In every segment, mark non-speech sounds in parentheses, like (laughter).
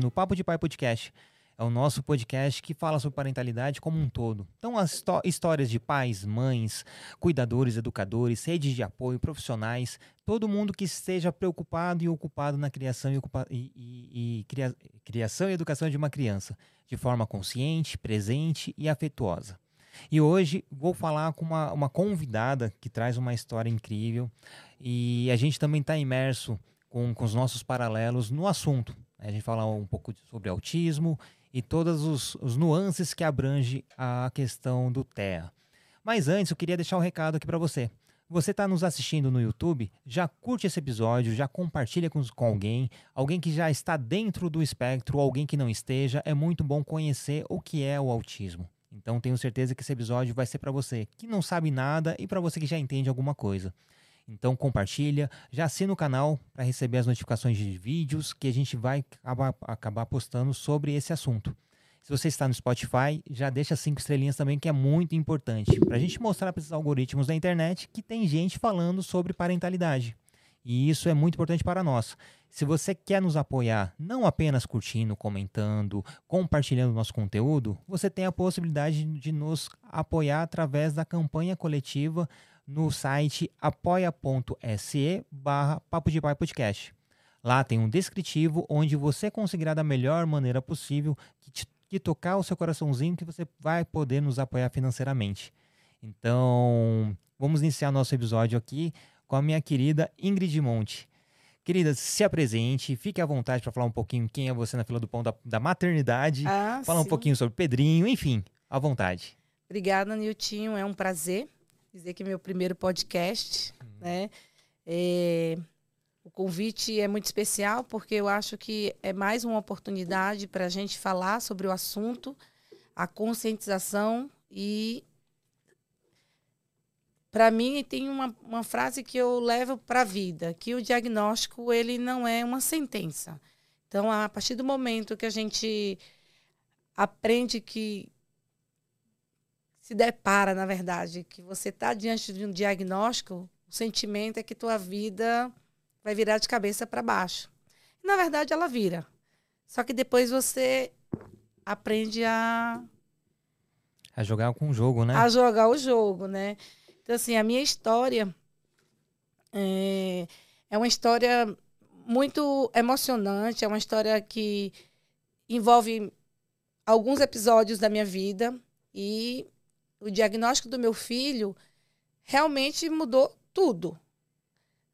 no Papo de Pai Podcast. É o nosso podcast que fala sobre parentalidade como um todo. Então, as histórias de pais, mães, cuidadores, educadores, redes de apoio, profissionais, todo mundo que esteja preocupado e ocupado na criação e, e, e, e cria criação e educação de uma criança, de forma consciente, presente e afetuosa. E hoje vou falar com uma, uma convidada que traz uma história incrível e a gente também está imerso com, com os nossos paralelos no assunto. A gente fala um pouco sobre autismo e todas os, os nuances que abrange a questão do TEA. Mas antes, eu queria deixar um recado aqui para você. Você está nos assistindo no YouTube, já curte esse episódio, já compartilha com, com, alguém, alguém que já está dentro do espectro, alguém que não esteja. É muito bom conhecer o que é o autismo. Então tenho certeza que esse episódio vai ser para você que não sabe nada e para você que já entende alguma coisa. Então compartilha, já assina o canal para receber as notificações de vídeos que a gente vai acabar, acabar postando sobre esse assunto. Se você está no Spotify, já deixa cinco estrelinhas também, que é muito importante. Para a gente mostrar para esses algoritmos da internet que tem gente falando sobre parentalidade. E isso é muito importante para nós. Se você quer nos apoiar, não apenas curtindo, comentando, compartilhando nosso conteúdo, você tem a possibilidade de nos apoiar através da campanha coletiva no site apoia.se barra Papo de Pai Podcast. Lá tem um descritivo onde você conseguirá da melhor maneira possível que, te, que tocar o seu coraçãozinho que você vai poder nos apoiar financeiramente. Então, vamos iniciar nosso episódio aqui com a minha querida Ingrid Monte. Querida, se apresente, fique à vontade para falar um pouquinho quem é você na fila do pão da, da maternidade, ah, falar sim. um pouquinho sobre Pedrinho, enfim, à vontade. Obrigada, Niltinho, é um prazer dizer que é meu primeiro podcast, uhum. né? É, o convite é muito especial porque eu acho que é mais uma oportunidade para a gente falar sobre o assunto, a conscientização e para mim tem uma, uma frase que eu levo para a vida, que o diagnóstico ele não é uma sentença. Então, a partir do momento que a gente aprende que se depara, na verdade, que você está diante de um diagnóstico, o sentimento é que tua vida vai virar de cabeça para baixo. Na verdade, ela vira. Só que depois você aprende a a jogar com o jogo, né? A jogar o jogo, né? Então, assim, a minha história é, é uma história muito emocionante, é uma história que envolve alguns episódios da minha vida e o diagnóstico do meu filho realmente mudou tudo.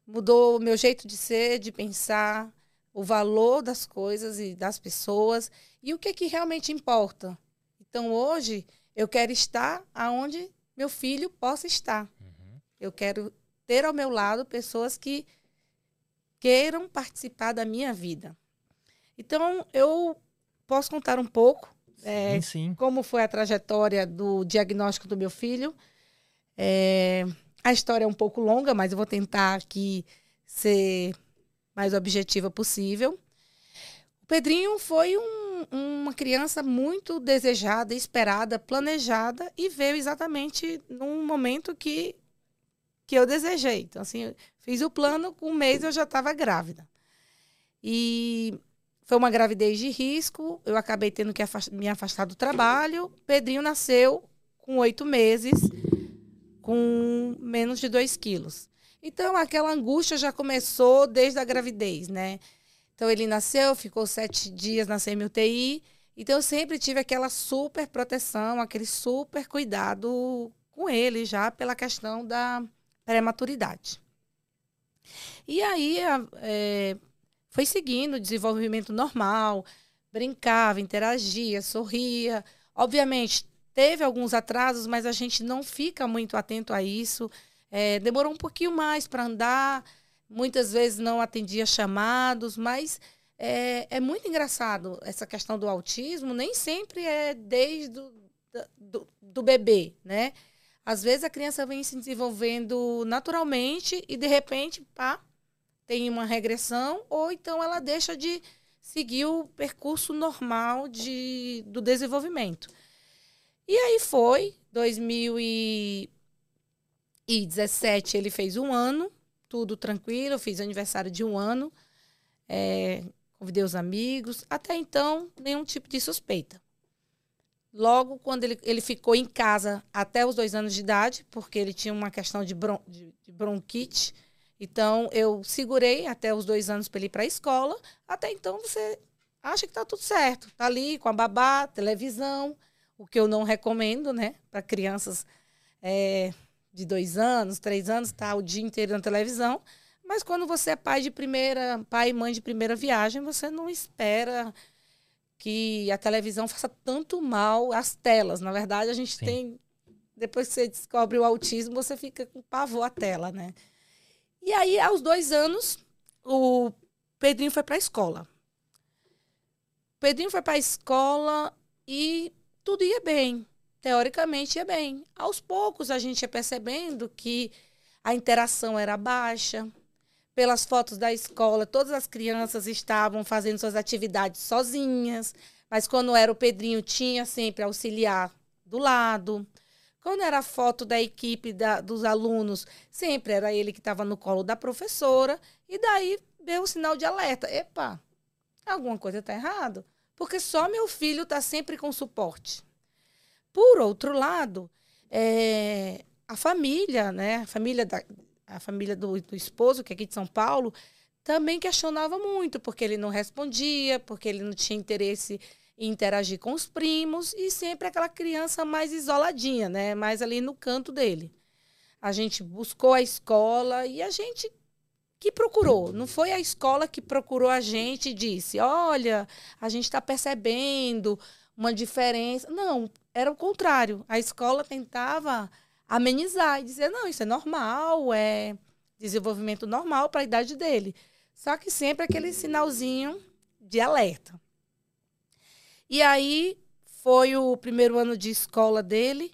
Mudou o meu jeito de ser, de pensar, o valor das coisas e das pessoas e o que, que realmente importa. Então, hoje, eu quero estar aonde meu filho possa estar. Uhum. Eu quero ter ao meu lado pessoas que queiram participar da minha vida. Então, eu posso contar um pouco é, sim, sim. Como foi a trajetória do diagnóstico do meu filho. É, a história é um pouco longa, mas eu vou tentar aqui ser mais objetiva possível. O Pedrinho foi um, uma criança muito desejada, esperada, planejada e veio exatamente num momento que, que eu desejei. Então, assim, fiz o plano, com um mês eu já estava grávida. E foi uma gravidez de risco, eu acabei tendo que me afastar do trabalho. Pedrinho nasceu com oito meses, com menos de dois quilos. Então, aquela angústia já começou desde a gravidez, né? Então, ele nasceu, ficou sete dias na semi-UTI. Então, eu sempre tive aquela super proteção, aquele super cuidado com ele, já pela questão da prematuridade. E aí, é, foi seguindo o desenvolvimento normal, brincava, interagia, sorria. Obviamente, teve alguns atrasos, mas a gente não fica muito atento a isso. É, demorou um pouquinho mais para andar, muitas vezes não atendia chamados, mas é, é, muito engraçado essa questão do autismo, nem sempre é desde do, do, do bebê, né? Às vezes a criança vem se desenvolvendo naturalmente e de repente, pá, tem uma regressão, ou então ela deixa de seguir o percurso normal de, do desenvolvimento. E aí foi, 2017 ele fez um ano, tudo tranquilo, eu fiz aniversário de um ano, é, convidei os amigos. Até então, nenhum tipo de suspeita. Logo, quando ele, ele ficou em casa até os dois anos de idade, porque ele tinha uma questão de, bron, de, de bronquite, então eu segurei até os dois anos para ele ir para a escola. Até então, você acha que está tudo certo. Está ali com a babá, televisão, o que eu não recomendo, né, para crianças é, de dois anos, três anos, tá o dia inteiro na televisão. Mas quando você é pai de primeira, pai e mãe de primeira viagem, você não espera que a televisão faça tanto mal às telas. Na verdade, a gente Sim. tem depois que você descobre o autismo, você fica com pavor à tela, né? E aí, aos dois anos, o Pedrinho foi para a escola. O Pedrinho foi para a escola e tudo ia bem teoricamente ia bem. Aos poucos a gente ia percebendo que a interação era baixa. Pelas fotos da escola, todas as crianças estavam fazendo suas atividades sozinhas, mas quando era o Pedrinho, tinha sempre auxiliar do lado. Quando era foto da equipe da, dos alunos, sempre era ele que estava no colo da professora, e daí deu o sinal de alerta. Epa, alguma coisa está errado, porque só meu filho está sempre com suporte. Por outro lado, é, a família, né, a família, da, a família do, do esposo, que é aqui de São Paulo, também questionava muito, porque ele não respondia, porque ele não tinha interesse interagir com os primos, e sempre aquela criança mais isoladinha, né, mais ali no canto dele. A gente buscou a escola e a gente que procurou. Não foi a escola que procurou a gente e disse: olha, a gente está percebendo uma diferença. Não, era o contrário. A escola tentava amenizar e dizer: não, isso é normal, é desenvolvimento normal para a idade dele. Só que sempre aquele sinalzinho de alerta. E aí foi o primeiro ano de escola dele.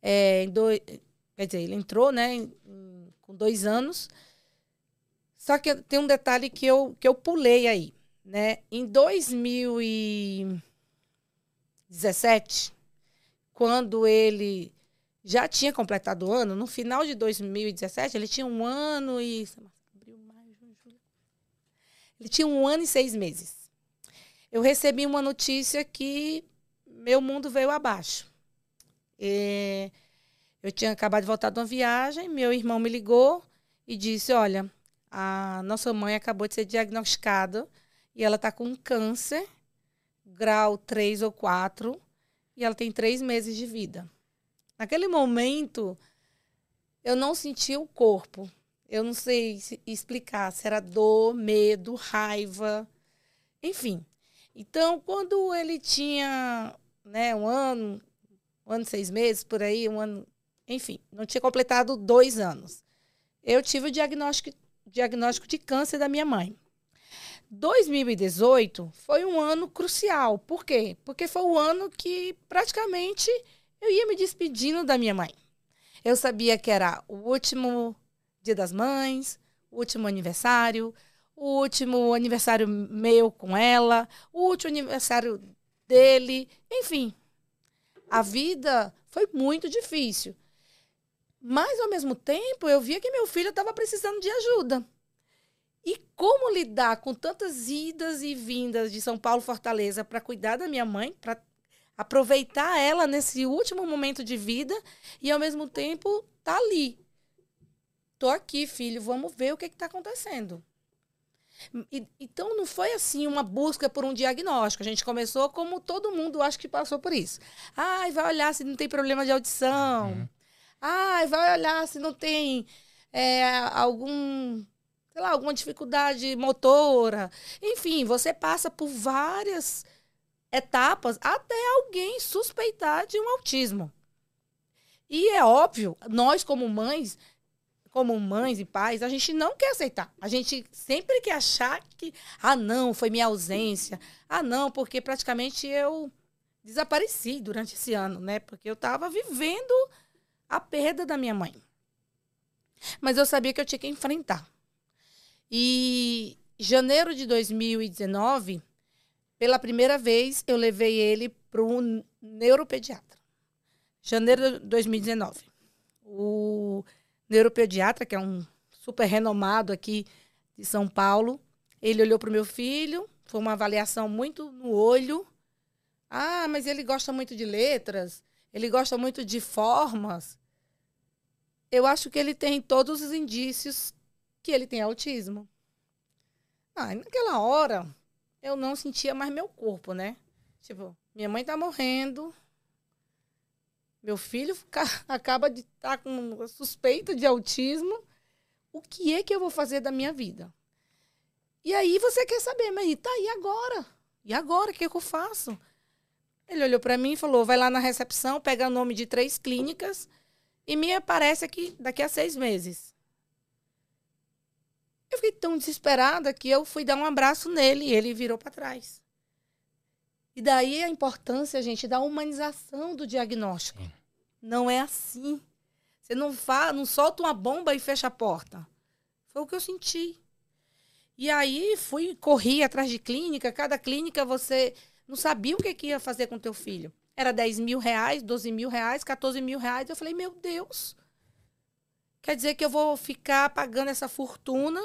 É, dois, quer dizer, ele entrou né, em, com dois anos. Só que tem um detalhe que eu, que eu pulei aí. Né? Em 2017, quando ele já tinha completado o ano, no final de 2017, ele tinha um ano e. Ele tinha um ano e seis meses. Eu recebi uma notícia que meu mundo veio abaixo. E eu tinha acabado de voltar de uma viagem, meu irmão me ligou e disse: Olha, a nossa mãe acabou de ser diagnosticada e ela está com câncer, grau 3 ou 4, e ela tem três meses de vida. Naquele momento, eu não senti o corpo. Eu não sei explicar se era dor, medo, raiva, enfim. Então, quando ele tinha né, um ano, um ano seis meses, por aí, um ano, enfim, não tinha completado dois anos. Eu tive o diagnóstico, diagnóstico de câncer da minha mãe. 2018 foi um ano crucial. Por quê? Porque foi o ano que praticamente eu ia me despedindo da minha mãe. Eu sabia que era o último Dia das Mães, o último aniversário, o último aniversário meu com ela, o último aniversário dele, enfim. A vida foi muito difícil. Mas, ao mesmo tempo, eu via que meu filho estava precisando de ajuda. E como lidar com tantas idas e vindas de São Paulo Fortaleza para cuidar da minha mãe, para aproveitar ela nesse último momento de vida e ao mesmo tempo tá ali. Tô aqui, filho, vamos ver o que está acontecendo. E, então não foi assim uma busca por um diagnóstico. A gente começou como todo mundo acho que passou por isso. Ai, vai olhar se não tem problema de audição. Uhum. Ai, vai olhar se não tem é, algum sei lá, alguma dificuldade motora. Enfim, você passa por várias etapas até alguém suspeitar de um autismo. E é óbvio, nós como mães, como mães e pais, a gente não quer aceitar. A gente sempre quer achar que, ah, não, foi minha ausência. Ah, não, porque praticamente eu desapareci durante esse ano, né? Porque eu estava vivendo a perda da minha mãe. Mas eu sabia que eu tinha que enfrentar. E janeiro de 2019, pela primeira vez, eu levei ele para um neuropediatra. Janeiro de 2019. O neuropediatra, que é um super renomado aqui de São Paulo, ele olhou para o meu filho, foi uma avaliação muito no olho. Ah, mas ele gosta muito de letras, ele gosta muito de formas. Eu acho que ele tem todos os indícios que ele tem autismo. Ah, naquela hora, eu não sentia mais meu corpo, né? Tipo, minha mãe tá morrendo, meu filho (laughs) acaba de estar tá com suspeita de autismo. O que é que eu vou fazer da minha vida? E aí você quer saber, mas tá, e agora? E agora? O que, é que eu faço? Ele olhou para mim e falou: vai lá na recepção, pega o nome de três clínicas e me aparece aqui daqui a seis meses. Eu fiquei tão desesperada que eu fui dar um abraço nele e ele virou para trás. E daí a importância, gente, da humanização do diagnóstico. Sim. Não é assim. Você não, fa não solta uma bomba e fecha a porta. Foi o que eu senti. E aí fui, corri atrás de clínica. Cada clínica você não sabia o que, que ia fazer com teu filho. Era 10 mil reais, 12 mil reais, 14 mil reais. Eu falei, meu Deus. Quer dizer que eu vou ficar pagando essa fortuna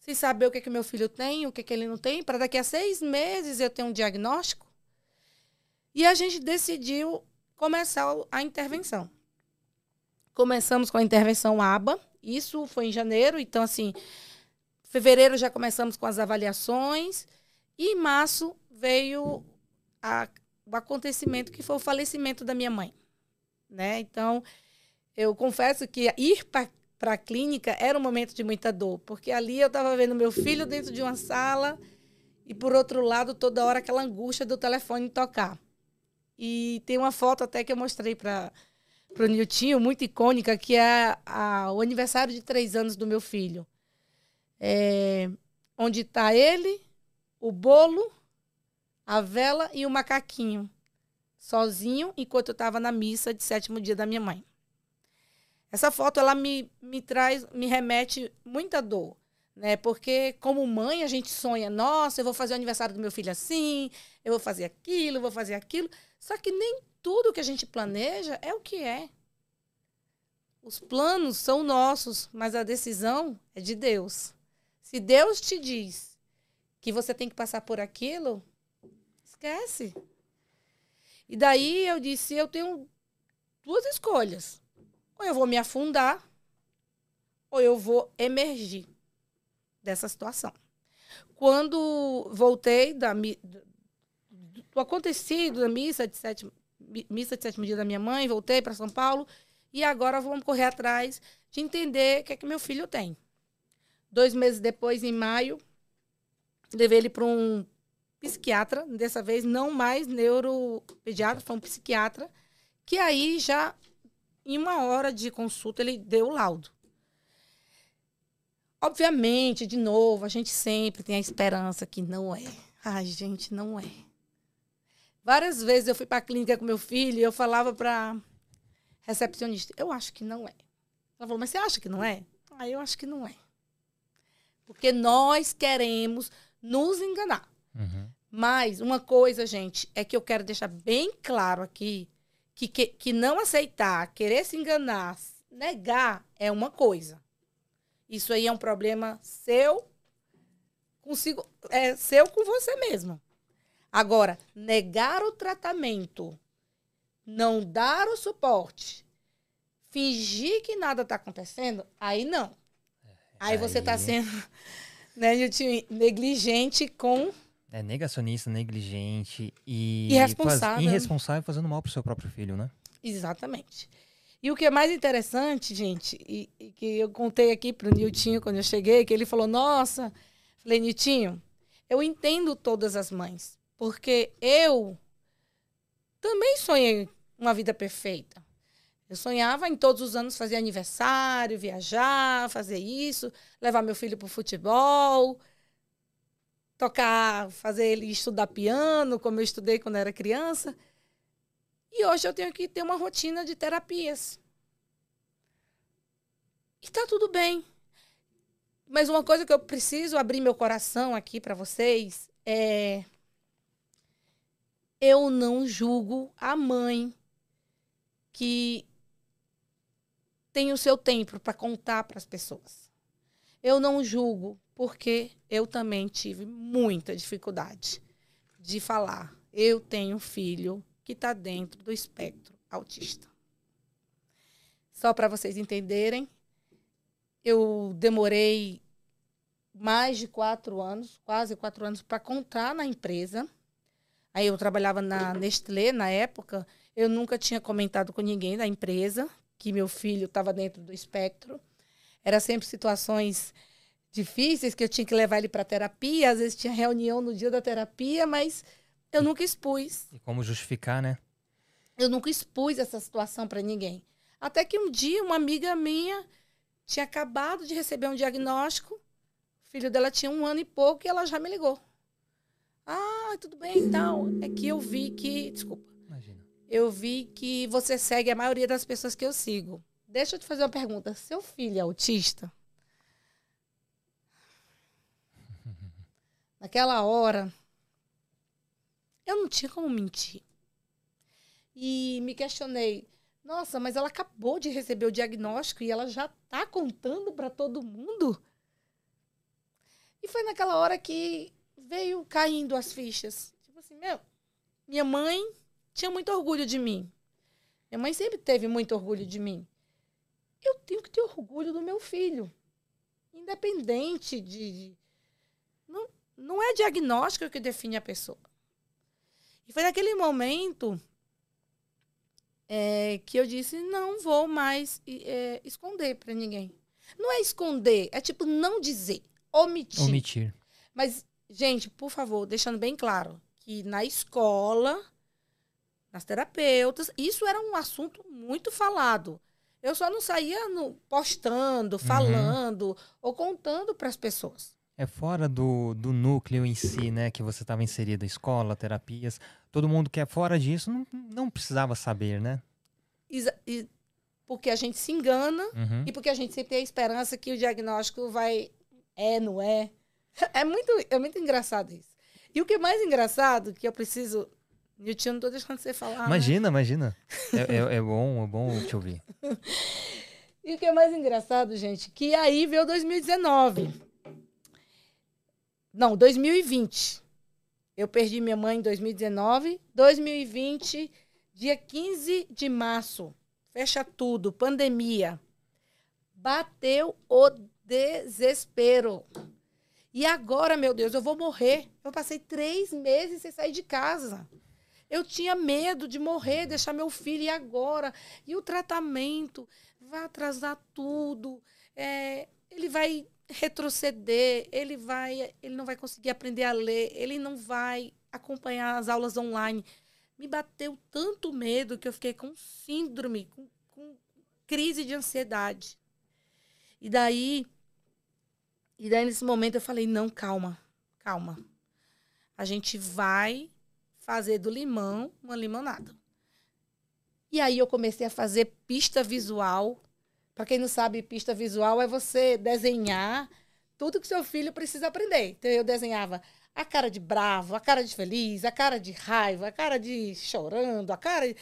sem saber o que, que meu filho tem, o que, que ele não tem, para daqui a seis meses eu ter um diagnóstico? E a gente decidiu começar a intervenção. Começamos com a intervenção ABA, isso foi em janeiro, então assim, fevereiro já começamos com as avaliações e em março veio a, o acontecimento que foi o falecimento da minha mãe, né? Então, eu confesso que ir para a clínica era um momento de muita dor, porque ali eu estava vendo meu filho dentro de uma sala e por outro lado toda hora aquela angústia do telefone tocar. E tem uma foto até que eu mostrei para o Niltinho, muito icônica, que é a, o aniversário de três anos do meu filho. É, onde está ele, o bolo, a vela e o macaquinho. Sozinho, enquanto eu estava na missa de sétimo dia da minha mãe. Essa foto, ela me, me traz, me remete muita dor né? Porque como mãe a gente sonha, nossa, eu vou fazer o aniversário do meu filho assim, eu vou fazer aquilo, eu vou fazer aquilo. Só que nem tudo que a gente planeja é o que é. Os planos são nossos, mas a decisão é de Deus. Se Deus te diz que você tem que passar por aquilo, esquece. E daí eu disse, eu tenho duas escolhas. Ou eu vou me afundar, ou eu vou emergir dessa situação. Quando voltei da, do acontecido da missa de sétimo, missa de sétimo dia da minha mãe, voltei para São Paulo e agora vamos correr atrás de entender o que é que meu filho tem. Dois meses depois, em maio, levei ele para um psiquiatra, dessa vez não mais neuropediatra, foi um psiquiatra, que aí já, em uma hora de consulta, ele deu o laudo. Obviamente, de novo, a gente sempre tem a esperança que não é. Ai, gente, não é. Várias vezes eu fui para a clínica com meu filho e eu falava para recepcionista, eu acho que não é. Ela falou, mas você acha que não é? Ah, eu acho que não é. Porque nós queremos nos enganar. Uhum. Mas uma coisa, gente, é que eu quero deixar bem claro aqui que, que, que não aceitar, querer se enganar, negar é uma coisa. Isso aí é um problema seu consigo, é seu com você mesmo. Agora, negar o tratamento, não dar o suporte, fingir que nada está acontecendo, aí não. Aí, aí você está sendo (laughs) né, negligente com. É negacionista, negligente e irresponsável. Faz, irresponsável fazendo mal para o seu próprio filho, né? Exatamente. E o que é mais interessante, gente, e, e que eu contei aqui para o Niltinho quando eu cheguei, que ele falou: Nossa, falei, Niltinho, eu entendo todas as mães. Porque eu também sonhei uma vida perfeita. Eu sonhava em todos os anos fazer aniversário, viajar, fazer isso, levar meu filho para o futebol, tocar, fazer ele estudar piano, como eu estudei quando era criança. E hoje eu tenho que ter uma rotina de terapias. E está tudo bem. Mas uma coisa que eu preciso abrir meu coração aqui para vocês é eu não julgo a mãe que tem o seu tempo para contar para as pessoas. Eu não julgo, porque eu também tive muita dificuldade de falar. Eu tenho um filho que está dentro do espectro autista. Só para vocês entenderem, eu demorei mais de quatro anos, quase quatro anos, para contar na empresa. Aí eu trabalhava na Nestlé na época. Eu nunca tinha comentado com ninguém da empresa que meu filho estava dentro do espectro. Era sempre situações difíceis que eu tinha que levar ele para terapia. Às vezes tinha reunião no dia da terapia, mas eu nunca expus. E como justificar, né? Eu nunca expus essa situação para ninguém. Até que um dia uma amiga minha tinha acabado de receber um diagnóstico. O filho dela tinha um ano e pouco e ela já me ligou. Ah, tudo bem então. É que eu vi que. Desculpa. Imagina. Eu vi que você segue a maioria das pessoas que eu sigo. Deixa eu te fazer uma pergunta. Seu filho é autista? (laughs) Naquela hora, eu não tinha como mentir. E me questionei: nossa, mas ela acabou de receber o diagnóstico e ela já está contando para todo mundo? E foi naquela hora que veio caindo as fichas. Tipo assim, meu, minha mãe tinha muito orgulho de mim. Minha mãe sempre teve muito orgulho de mim. Eu tenho que ter orgulho do meu filho. Independente de. Não, não é diagnóstico que define a pessoa. E foi naquele momento é, que eu disse: não vou mais é, esconder para ninguém. Não é esconder, é tipo não dizer, omitir. Omitir. Mas, gente, por favor, deixando bem claro que na escola, nas terapeutas, isso era um assunto muito falado. Eu só não saía no, postando, uhum. falando uhum. ou contando para as pessoas. É fora do, do núcleo em si, né? Que você estava inserido, escola, terapias. Todo mundo que é fora disso não, não precisava saber, né? E, porque a gente se engana uhum. e porque a gente sempre tem a esperança que o diagnóstico vai. É, não é? (laughs) É muito, é muito engraçado isso. E o que é mais engraçado, que eu preciso. Nilton, não tô deixando você falar. Né? Imagina, né? imagina. É, é, é, bom, é bom te ouvir. (laughs) e o que é mais engraçado, gente, que aí veio 2019. Não, 2020. Eu perdi minha mãe em 2019. 2020, dia 15 de março. Fecha tudo, pandemia. Bateu o desespero. E agora, meu Deus, eu vou morrer. Eu passei três meses sem sair de casa. Eu tinha medo de morrer, deixar meu filho. E agora? E o tratamento? Vai atrasar tudo. É, ele vai retroceder, ele vai, ele não vai conseguir aprender a ler, ele não vai acompanhar as aulas online. Me bateu tanto medo que eu fiquei com síndrome, com, com crise de ansiedade. E daí, e daí nesse momento eu falei, não, calma, calma. A gente vai fazer do limão uma limonada. E aí eu comecei a fazer pista visual para quem não sabe, pista visual é você desenhar tudo que seu filho precisa aprender. Então eu desenhava a cara de bravo, a cara de feliz, a cara de raiva, a cara de chorando, a cara de...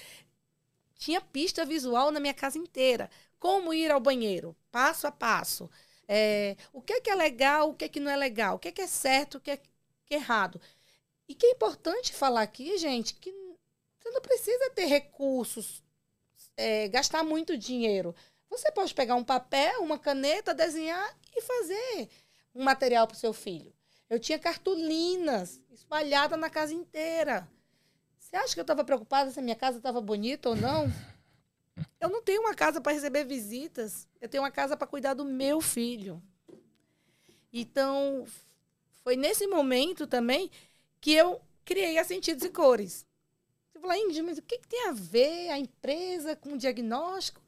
tinha pista visual na minha casa inteira. Como ir ao banheiro, passo a passo. É, o que é, que é legal, o que é que não é legal, o que é que é certo, o que é, que é errado. E que é importante falar aqui, gente, que você não precisa ter recursos, é, gastar muito dinheiro. Você pode pegar um papel, uma caneta, desenhar e fazer um material para o seu filho. Eu tinha cartolinas espalhadas na casa inteira. Você acha que eu estava preocupada se a minha casa estava bonita ou não? (laughs) Eu não tenho uma casa para receber visitas. Eu tenho uma casa para cuidar do meu filho. Então, foi nesse momento também que eu criei a Sentidos e Cores. Você fala, Índia, mas o que, que, tem a ver a empresa com o diagnóstico?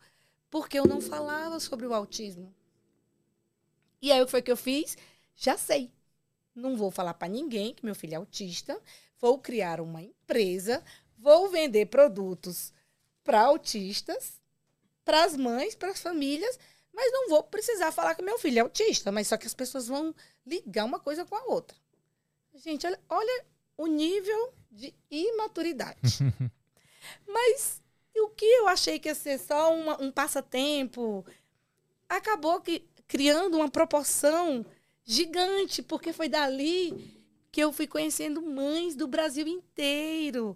porque eu não falava sobre o autismo. E aí o que foi que eu fiz? Já sei. Não vou falar para ninguém que meu filho é autista. Vou criar uma empresa, vou vender produtos para autistas, para as mães, para as famílias, mas não vou precisar falar que meu filho é autista, mas só que as pessoas vão ligar uma coisa com a outra. Gente, olha, olha o nível de imaturidade. (laughs) mas o que eu achei que ia ser só uma, um passatempo, acabou que criando uma proporção gigante, porque foi dali que eu fui conhecendo mães do Brasil inteiro.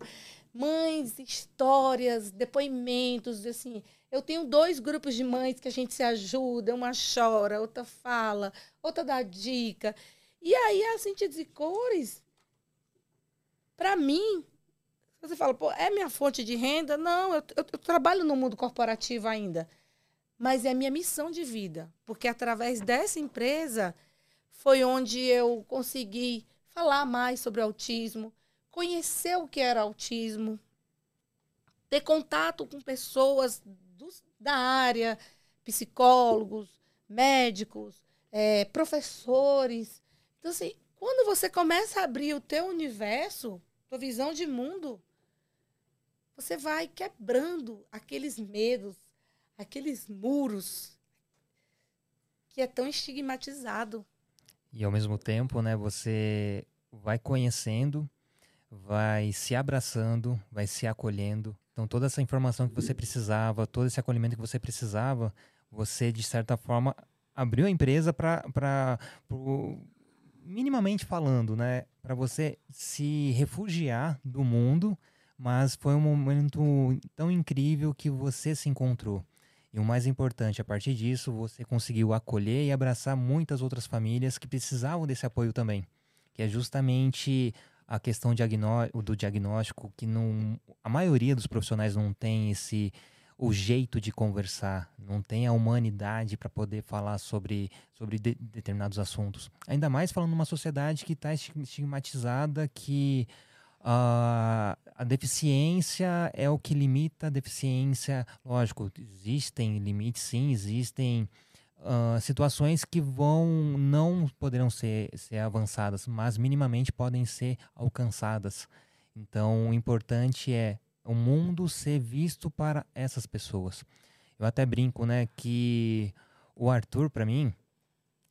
Mães, histórias, depoimentos, assim. Eu tenho dois grupos de mães que a gente se ajuda, uma chora, outra fala, outra dá dica. E aí a Sentidos e Cores, para mim, você fala, pô, é minha fonte de renda? Não, eu, eu, eu trabalho no mundo corporativo ainda. Mas é minha missão de vida. Porque através dessa empresa foi onde eu consegui falar mais sobre autismo, conhecer o que era autismo, ter contato com pessoas do, da área, psicólogos, médicos, é, professores. Então, assim, quando você começa a abrir o teu universo, tua visão de mundo, você vai quebrando aqueles medos, aqueles muros que é tão estigmatizado. E ao mesmo tempo, né, você vai conhecendo, vai se abraçando, vai se acolhendo. Então toda essa informação que você precisava, todo esse acolhimento que você precisava, você de certa forma abriu a empresa para minimamente falando, né, para você se refugiar do mundo mas foi um momento tão incrível que você se encontrou. E o mais importante, a partir disso, você conseguiu acolher e abraçar muitas outras famílias que precisavam desse apoio também. Que é justamente a questão do diagnóstico, que não, a maioria dos profissionais não tem esse o jeito de conversar, não tem a humanidade para poder falar sobre, sobre de, determinados assuntos. Ainda mais falando numa sociedade que está estigmatizada, que Uh, a deficiência é o que limita a deficiência. Lógico, existem limites, sim, existem uh, situações que vão não poderão ser, ser avançadas, mas minimamente podem ser alcançadas. Então, o importante é o mundo ser visto para essas pessoas. Eu até brinco, né, que o Arthur, para mim,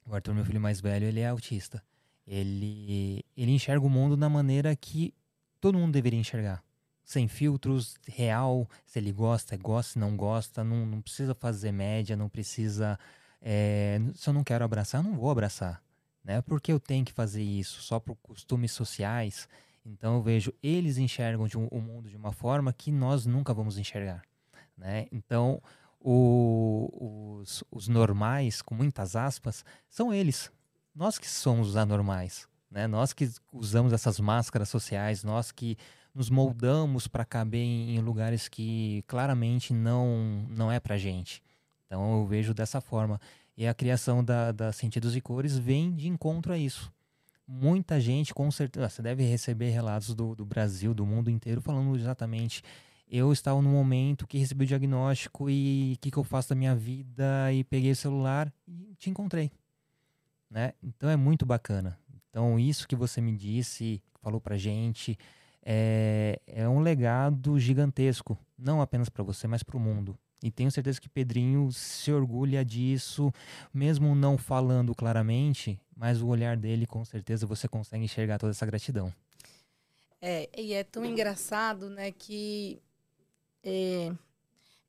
o Arthur, meu filho mais velho, ele é autista. Ele, ele enxerga o mundo da maneira que todo mundo deveria enxergar. Sem filtros, real, se ele gosta, gosta, se não gosta, não, não precisa fazer média, não precisa. É, se eu não quero abraçar, eu não vou abraçar. Né? Porque eu tenho que fazer isso só por costumes sociais. Então eu vejo, eles enxergam um, o mundo de uma forma que nós nunca vamos enxergar. Né? Então, o, os, os normais, com muitas aspas, são eles. Nós que somos os anormais. Né? Nós que usamos essas máscaras sociais, nós que nos moldamos para caber em, em, lugares que claramente não, não é para gente. Então eu vejo dessa forma. E a criação da, da Sentidos e Cores vem de encontro a isso. Muita gente, com certeza, você deve receber relatos do, do Brasil, do mundo inteiro, falando exatamente eu estava no momento que recebi o diagnóstico e o que, que, eu faço da minha vida e peguei o celular e te encontrei. Né? Então é muito bacana. Então, isso que você me disse, falou pra gente, é, é um legado gigantesco, não apenas para você, mas para o mundo. E tenho certeza que Pedrinho se orgulha disso, mesmo não falando claramente, mas o olhar dele, com certeza, você consegue enxergar toda essa gratidão. É, e é tão engraçado, né, que. É,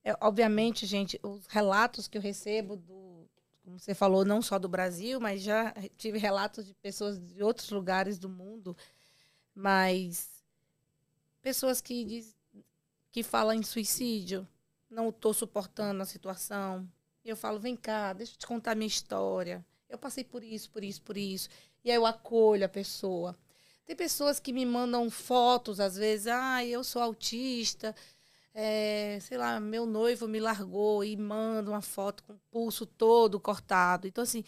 é, obviamente, gente, os relatos que eu recebo do, como você falou, não só do Brasil, mas já tive relatos de pessoas de outros lugares do mundo, mas pessoas que diz, que falam em suicídio, não estou suportando a situação. Eu falo, vem cá, deixa eu te contar a minha história. Eu passei por isso, por isso, por isso. E aí eu acolho a pessoa. Tem pessoas que me mandam fotos, às vezes, ah, eu sou autista, é, sei lá, meu noivo me largou e manda uma foto com o pulso todo cortado. Então, assim,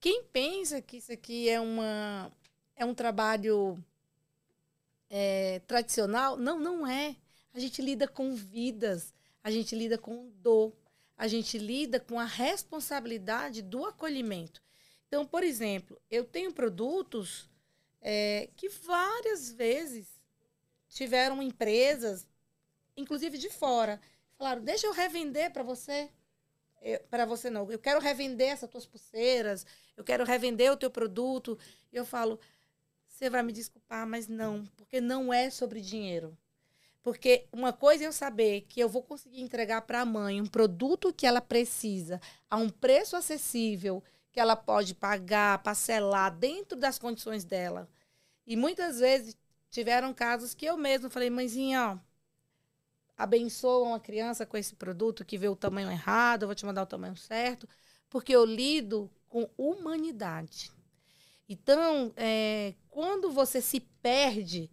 quem pensa que isso aqui é, uma, é um trabalho é, tradicional, não, não é. A gente lida com vidas, a gente lida com dor, a gente lida com a responsabilidade do acolhimento. Então, por exemplo, eu tenho produtos é, que várias vezes tiveram empresas inclusive de fora. Falaram, deixa eu revender para você. Para você não, eu quero revender essas tuas pulseiras, eu quero revender o teu produto. E eu falo, você vai me desculpar, mas não, porque não é sobre dinheiro. Porque uma coisa é eu saber que eu vou conseguir entregar para a mãe um produto que ela precisa a um preço acessível, que ela pode pagar, parcelar dentro das condições dela. E muitas vezes tiveram casos que eu mesmo falei, mãezinha, ó, abençoa uma criança com esse produto que vê o tamanho errado, eu vou te mandar o tamanho certo, porque eu lido com humanidade. Então, é, quando você se perde,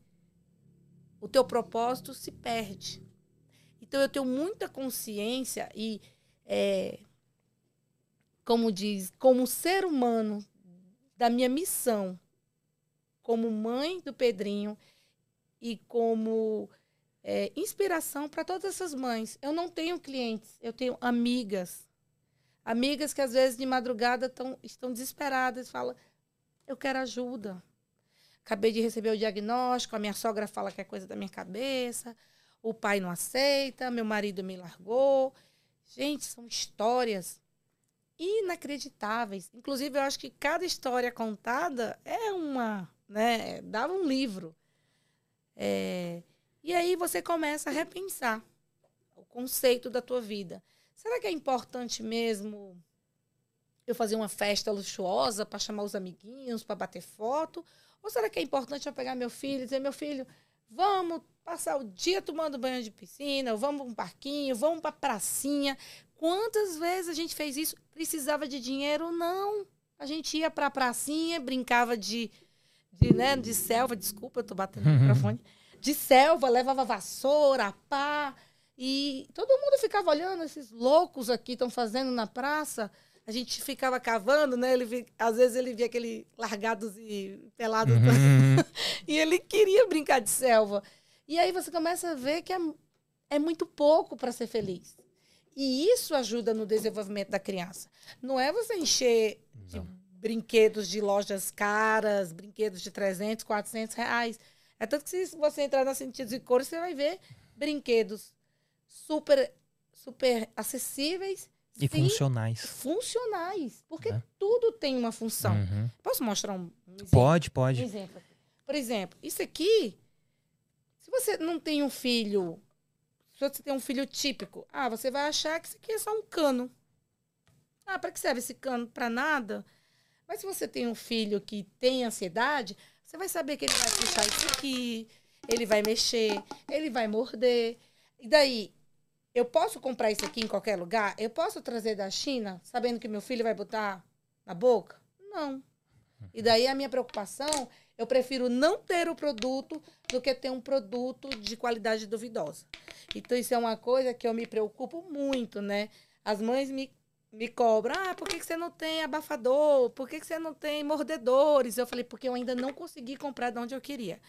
o teu propósito se perde. Então, eu tenho muita consciência e, é, como diz, como ser humano, da minha missão, como mãe do Pedrinho e como é, inspiração para todas essas mães. Eu não tenho clientes, eu tenho amigas. Amigas que às vezes de madrugada tão, estão desesperadas, falam: Eu quero ajuda. Acabei de receber o diagnóstico, a minha sogra fala que é coisa da minha cabeça, o pai não aceita, meu marido me largou. Gente, são histórias inacreditáveis. Inclusive, eu acho que cada história contada é uma, né? Dava um livro. É, e aí você começa a repensar o conceito da tua vida. Será que é importante mesmo eu fazer uma festa luxuosa para chamar os amiguinhos, para bater foto? Ou será que é importante eu pegar meu filho e dizer, meu filho, vamos passar o dia tomando banho de piscina, vamos para um parquinho, vamos para pracinha. Quantas vezes a gente fez isso? Precisava de dinheiro? Não. A gente ia para a pracinha, brincava de, de, né, de selva, desculpa, eu tô batendo no (laughs) microfone de selva, levava vassoura, pá. E todo mundo ficava olhando, esses loucos aqui estão fazendo na praça. A gente ficava cavando, né? Ele, às vezes ele via aquele largados e pelados. Uhum. (laughs) e ele queria brincar de selva. E aí você começa a ver que é, é muito pouco para ser feliz. E isso ajuda no desenvolvimento da criança. Não é você encher de brinquedos de lojas caras, brinquedos de 300, 400 reais. É tanto que se você entrar na Sentidos e Cores, você vai ver brinquedos super, super acessíveis. E sim, funcionais. Funcionais. Porque é. tudo tem uma função. Uhum. Posso mostrar um, um exemplo? Pode, pode. Um exemplo. Por exemplo, isso aqui, se você não tem um filho, se você tem um filho típico, ah, você vai achar que isso aqui é só um cano. Ah, para que serve esse cano? Para nada. Mas se você tem um filho que tem ansiedade, você vai saber que ele vai puxar isso aqui, ele vai mexer, ele vai morder. E daí, eu posso comprar isso aqui em qualquer lugar? Eu posso trazer da China, sabendo que meu filho vai botar na boca? Não. E daí a minha preocupação, eu prefiro não ter o produto do que ter um produto de qualidade duvidosa. Então isso é uma coisa que eu me preocupo muito, né? As mães me me cobram, ah, por que, que você não tem abafador? Por que, que você não tem mordedores? Eu falei, porque eu ainda não consegui comprar de onde eu queria.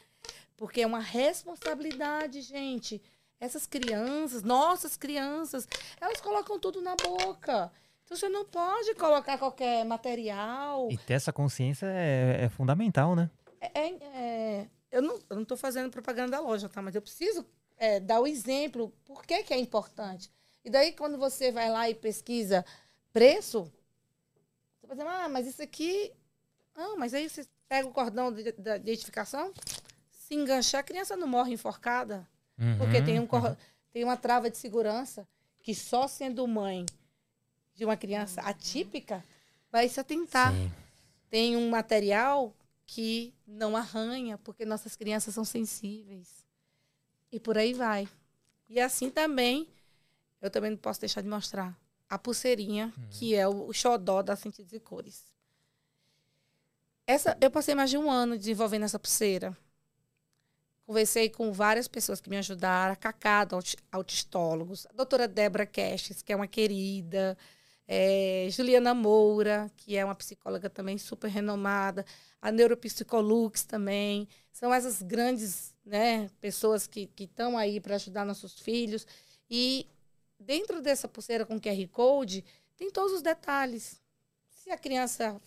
Porque é uma responsabilidade, gente. Essas crianças, nossas crianças, elas colocam tudo na boca. Então você não pode colocar qualquer material. E ter essa consciência é, é fundamental, né? É, é, é eu não estou fazendo propaganda da loja, tá? Mas eu preciso é, dar o exemplo. Por que, que é importante? E daí, quando você vai lá e pesquisa preço, você vai dizer, ah, mas isso aqui. Não, mas aí você pega o cordão de, de identificação, se enganchar, a criança não morre enforcada. Uhum, porque tem, um, uhum. tem uma trava de segurança que só sendo mãe de uma criança atípica vai se atentar. Sim. Tem um material que não arranha, porque nossas crianças são sensíveis. E por aí vai. E assim também, eu também não posso deixar de mostrar a pulseirinha, uhum. que é o xodó da Sentidos e Cores. Essa, eu passei mais de um ano desenvolvendo essa pulseira. Conversei com várias pessoas que me ajudaram, a Cacá, autistólogos, a doutora Débora Castes, que é uma querida, é, Juliana Moura, que é uma psicóloga também super renomada, a Neuropsicolux também. São essas grandes né, pessoas que estão aí para ajudar nossos filhos. E dentro dessa pulseira com QR Code, tem todos os detalhes. Se a criança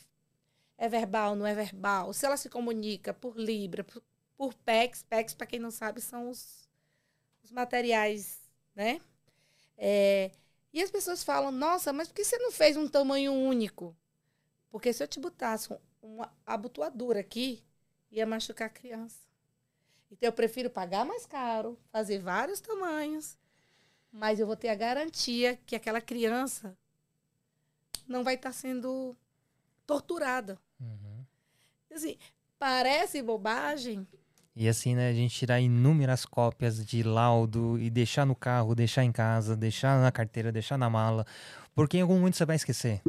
é verbal, não é verbal, se ela se comunica por Libra, por, por PEX. PEX, para quem não sabe, são os, os materiais, né? É, e as pessoas falam, nossa, mas por que você não fez um tamanho único? Porque se eu te botasse uma abotoadura aqui, ia machucar a criança. Então eu prefiro pagar mais caro, fazer vários tamanhos, mas eu vou ter a garantia que aquela criança não vai estar sendo torturada. Uhum. Assim, parece bobagem, E assim, né, a gente tirar inúmeras cópias de laudo e deixar no carro, deixar em casa, deixar na carteira, deixar na mala, porque em algum momento você vai esquecer,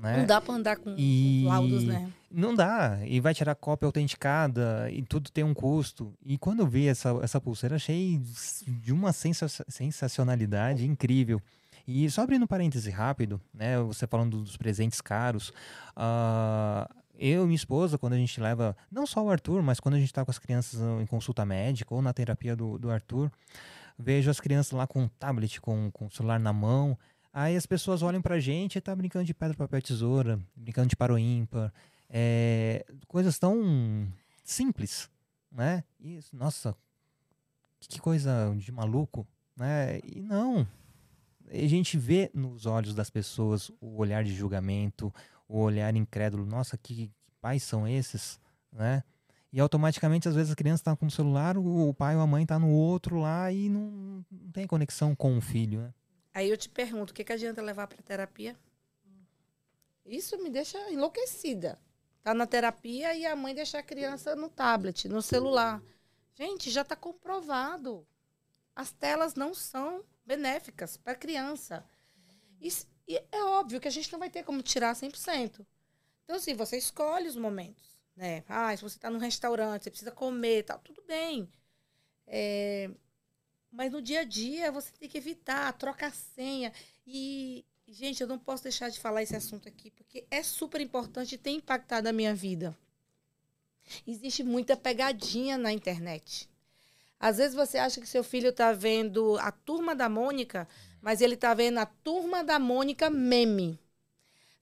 né? não dá para andar com E- laudos, né? Não dá, e vai tirar cópia autenticada, e tudo tem um custo. E quando eu vi essa, essa pulseira, achei de uma sensa- sensacionalidade incrível. E só abrindo um parêntese rápido, né, você falando dos presentes caros, ah, eu e minha esposa, quando a gente leva, não só o Arthur, mas quando a gente está com as crianças em consulta médica ou na terapia do, do Arthur, vejo as crianças lá com um tablet, com, com o celular na mão, aí as pessoas olham pra gente e tá brincando de pedra, papel, tesoura, brincando de paro ímpar, é, coisas tão simples, né? Nossa, que coisa de maluco, né? E não, a gente vê nos olhos das pessoas o olhar de julgamento, o olhar incrédulo, nossa, que, que pais são esses, né? E automaticamente, às vezes, a criança está com o celular, o, pai ou a mãe está no outro lá e não, não tem conexão com o filho, né? Aí eu te pergunto, o que, que adianta levar para terapia? Isso me deixa enlouquecida. Tá na terapia e a mãe deixa a criança no tablet, no celular. Gente, já está comprovado. As telas não são benéficas para a criança. E, e é óbvio que a gente não vai ter como tirar 100%. Então, assim, você escolhe os momentos, né? Ah, se você está num restaurante, você precisa comer, tal, tudo bem. É, mas no dia a dia você tem que evitar, troca a senha. E, gente, eu não posso deixar de falar esse assunto aqui, porque é super importante e tem impactado a minha vida. Existe muita pegadinha na internet. Às vezes você acha que seu filho está vendo a turma da Mônica, mas ele está vendo a turma da Mônica meme.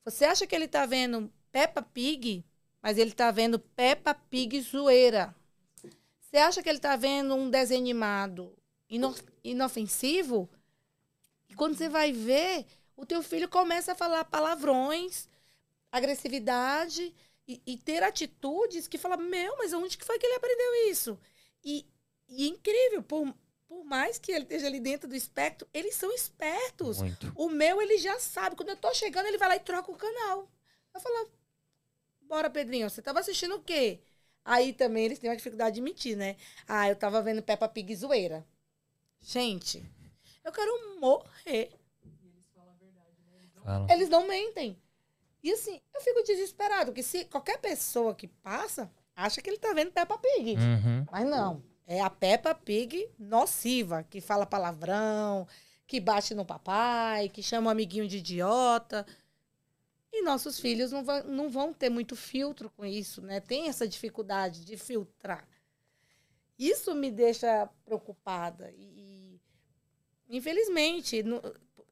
Você acha que ele está vendo Peppa Pig, mas ele está vendo Peppa Pig zoeira. Você acha que ele está vendo um desenho animado ino- inofensivo? E quando você vai ver, o teu filho começa a falar palavrões, agressividade e, e ter atitudes que fala, meu, mas onde que foi que ele aprendeu isso? E, e incrível, por, por mais que ele esteja ali dentro do espectro, eles são espertos. Muito. O meu, ele já sabe. Quando eu tô chegando, ele vai lá e troca o canal. Eu falo, bora, Pedrinho, você tava assistindo o quê? Aí também eles têm uma dificuldade de mentir, né? Ah, eu tava vendo Peppa Pig zoeira. Gente, eu quero morrer. Fala. Eles não mentem. E assim, eu fico desesperado, porque se qualquer pessoa que passa, acha que ele tá vendo Peppa Pig. Uhum. Mas não. É a Peppa Pig nociva, que fala palavrão, que bate no papai, que chama o amiguinho de idiota. E nossos filhos não, va- não vão ter muito filtro com isso, né? Tem essa dificuldade de filtrar. Isso me deixa preocupada. E, e, infelizmente, no-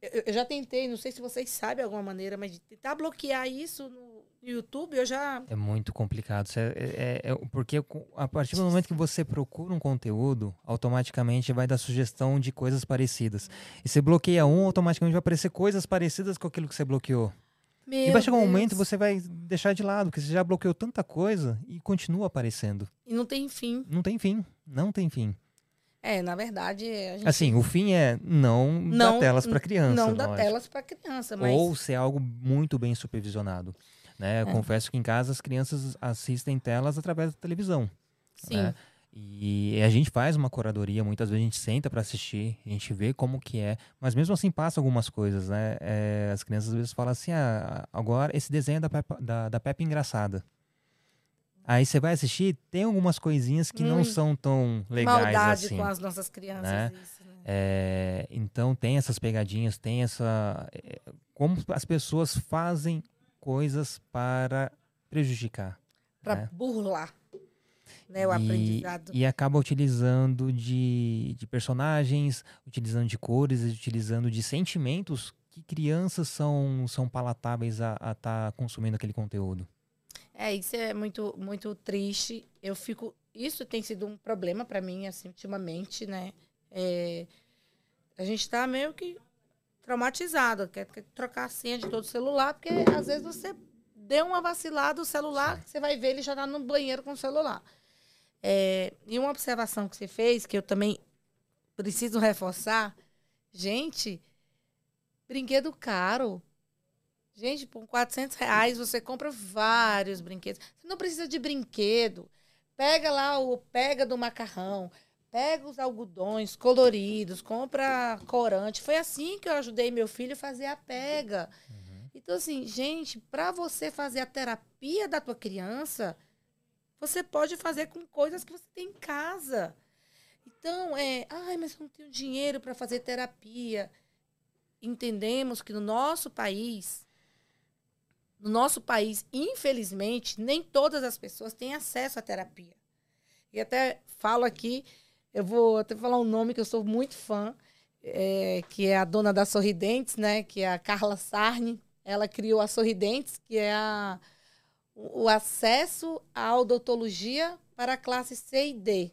eu, eu já tentei, não sei se vocês sabem de alguma maneira, mas tentar bloquear isso no YouTube, eu já. É muito complicado. Isso é- é- é- porque a partir do momento que você procura um conteúdo, automaticamente vai dar sugestão de coisas parecidas. E você bloqueia um, automaticamente vai aparecer coisas parecidas com aquilo que você bloqueou. e Meu vai chegar um momento que Deus. você vai deixar de lado, porque você já bloqueou tanta coisa e continua aparecendo. E não tem fim. Não tem fim. Não tem fim. É, na verdade, a gente Assim, o fim é não, dar Não- telas para criança. não dá lógico. telas para criança, mas Ou ser algo muito bem supervisionado. Né? Eu É. Confesso que em casa as crianças assistem telas através da televisão. sim, né? E a gente faz uma curadoria, muitas vezes a gente senta para assistir, a gente vê como que é, mas mesmo assim passa algumas coisas, né? É, as crianças às vezes falam assim, ah, agora esse desenho é da Peppa, da, da Peppa engraçada. Aí você vai assistir, tem algumas coisinhas que não Hum. são tão legais maldade assim. com as nossas crianças. né? Isso, né? É, então tem essas pegadinhas, tem essa. é, como as pessoas fazem coisas para prejudicar. Para né? burlar né, o E- aprendizado. E acaba utilizando de, de personagens, utilizando de cores, utilizando de sentimentos que crianças são, são palatáveis a estar consumindo aquele conteúdo. É, isso é muito, muito triste. Eu fico. Isso tem sido um problema para mim, assim, ultimamente, né? É, a gente está meio que traumatizado, quer, quer trocar a senha de todo o celular, porque às vezes você deu uma vacilada, o celular, você vai ver, ele já está no banheiro com o celular. É, e uma observação que você fez, que eu também preciso reforçar, gente, brinquedo caro. Gente, por 400 reais você compra vários brinquedos. Você não precisa de brinquedo. Pega lá o pega do macarrão, pega os algodões coloridos, compra corante. Foi assim que eu ajudei meu filho a fazer a pega. Uhum. Então, assim, gente, para você fazer a terapia da tua criança, você pode fazer com coisas que você tem em casa. Então, é, ai, mas eu não tenho dinheiro para fazer terapia. Entendemos que no nosso país, no nosso país, infelizmente, nem todas as pessoas têm acesso à terapia. E até falo aqui, eu vou até falar um nome que eu sou muito fã, é, que é a dona da Sorridentes, né? Que é a Carla Sarni. Ela criou a Sorridentes, que é a o acesso à odontologia para a classe C e D.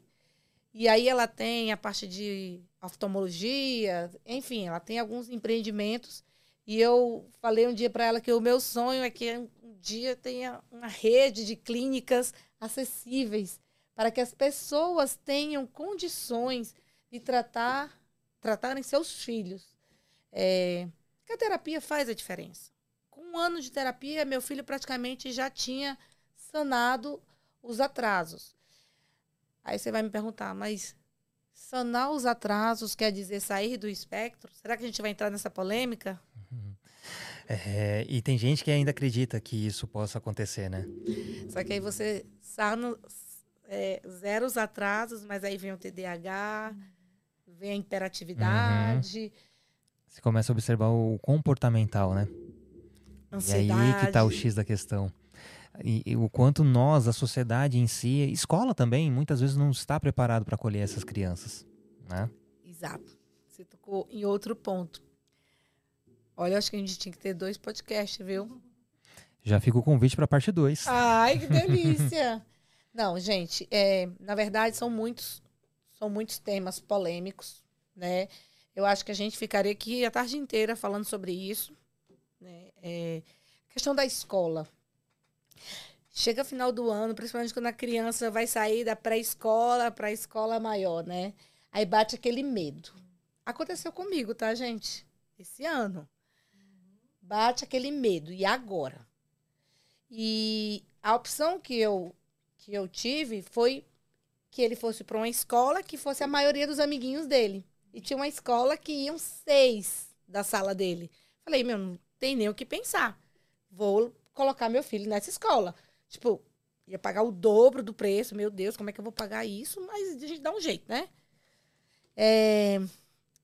E aí ela tem a parte de oftalmologia, enfim, ela tem alguns empreendimentos. E eu falei um dia para ela que o meu sonho é que um dia tenha uma rede de clínicas acessíveis para que as pessoas tenham condições de tratar tratarem seus filhos. É, que a terapia faz a diferença um ano de terapia, meu filho praticamente já tinha sanado os atrasos. Aí você vai me perguntar, mas sanar os atrasos quer dizer sair do espectro? Será que a gente vai entrar nessa polêmica? É, e tem gente que ainda acredita que isso possa acontecer, né? Só que aí você sana é, zero os atrasos, mas aí vem o TDAH, vem a hiperatividade. Uhum. Você começa a observar o comportamental, né? Ansiedade. E aí que está o X da questão. E, e, o quanto nós, a sociedade em si, escola também, muitas vezes não está preparado para acolher essas crianças, né? Exato. Você tocou em outro ponto. Olha, acho que a gente tinha que ter dois podcasts, viu? Já fica o convite para a parte 2. Ai, que (laughs) delícia! Não, gente, é, na verdade são muitos, são muitos temas polêmicos, né? Eu acho que a gente ficaria aqui a tarde inteira falando sobre isso. Né? É, questão da escola. Chega final do ano, principalmente quando a criança vai sair da pré-escola para a escola maior, né? Aí bate aquele medo. Aconteceu comigo, tá, gente? Esse ano. Bate aquele medo. E agora? E a opção que eu, que eu tive foi que ele fosse para uma escola que fosse a maioria dos amiguinhos dele. E tinha uma escola que iam seis da sala dele. Falei, meu, tem nem o que pensar. Vou colocar meu filho nessa escola. Tipo, ia pagar o dobro do preço. Meu Deus, como é que eu vou pagar isso? Mas a gente dá um jeito, né? É...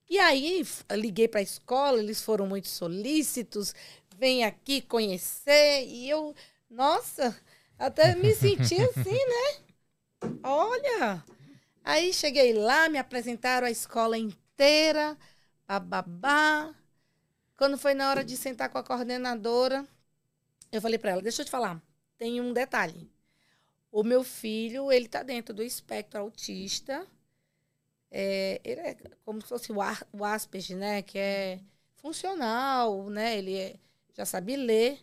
E aí, liguei para a escola, eles foram muito solícitos. Vem aqui conhecer. E eu, nossa, até me senti assim, né? Olha! Aí cheguei lá, me apresentaram a escola inteira, bababá. Quando foi na hora de sentar com a coordenadora, eu falei para ela: deixa eu te falar, tem um detalhe. O meu filho, ele tá dentro do espectro autista. É, ele é como se fosse o, Ar, o Asperger, né? Que é funcional, né? Ele é, já sabe ler.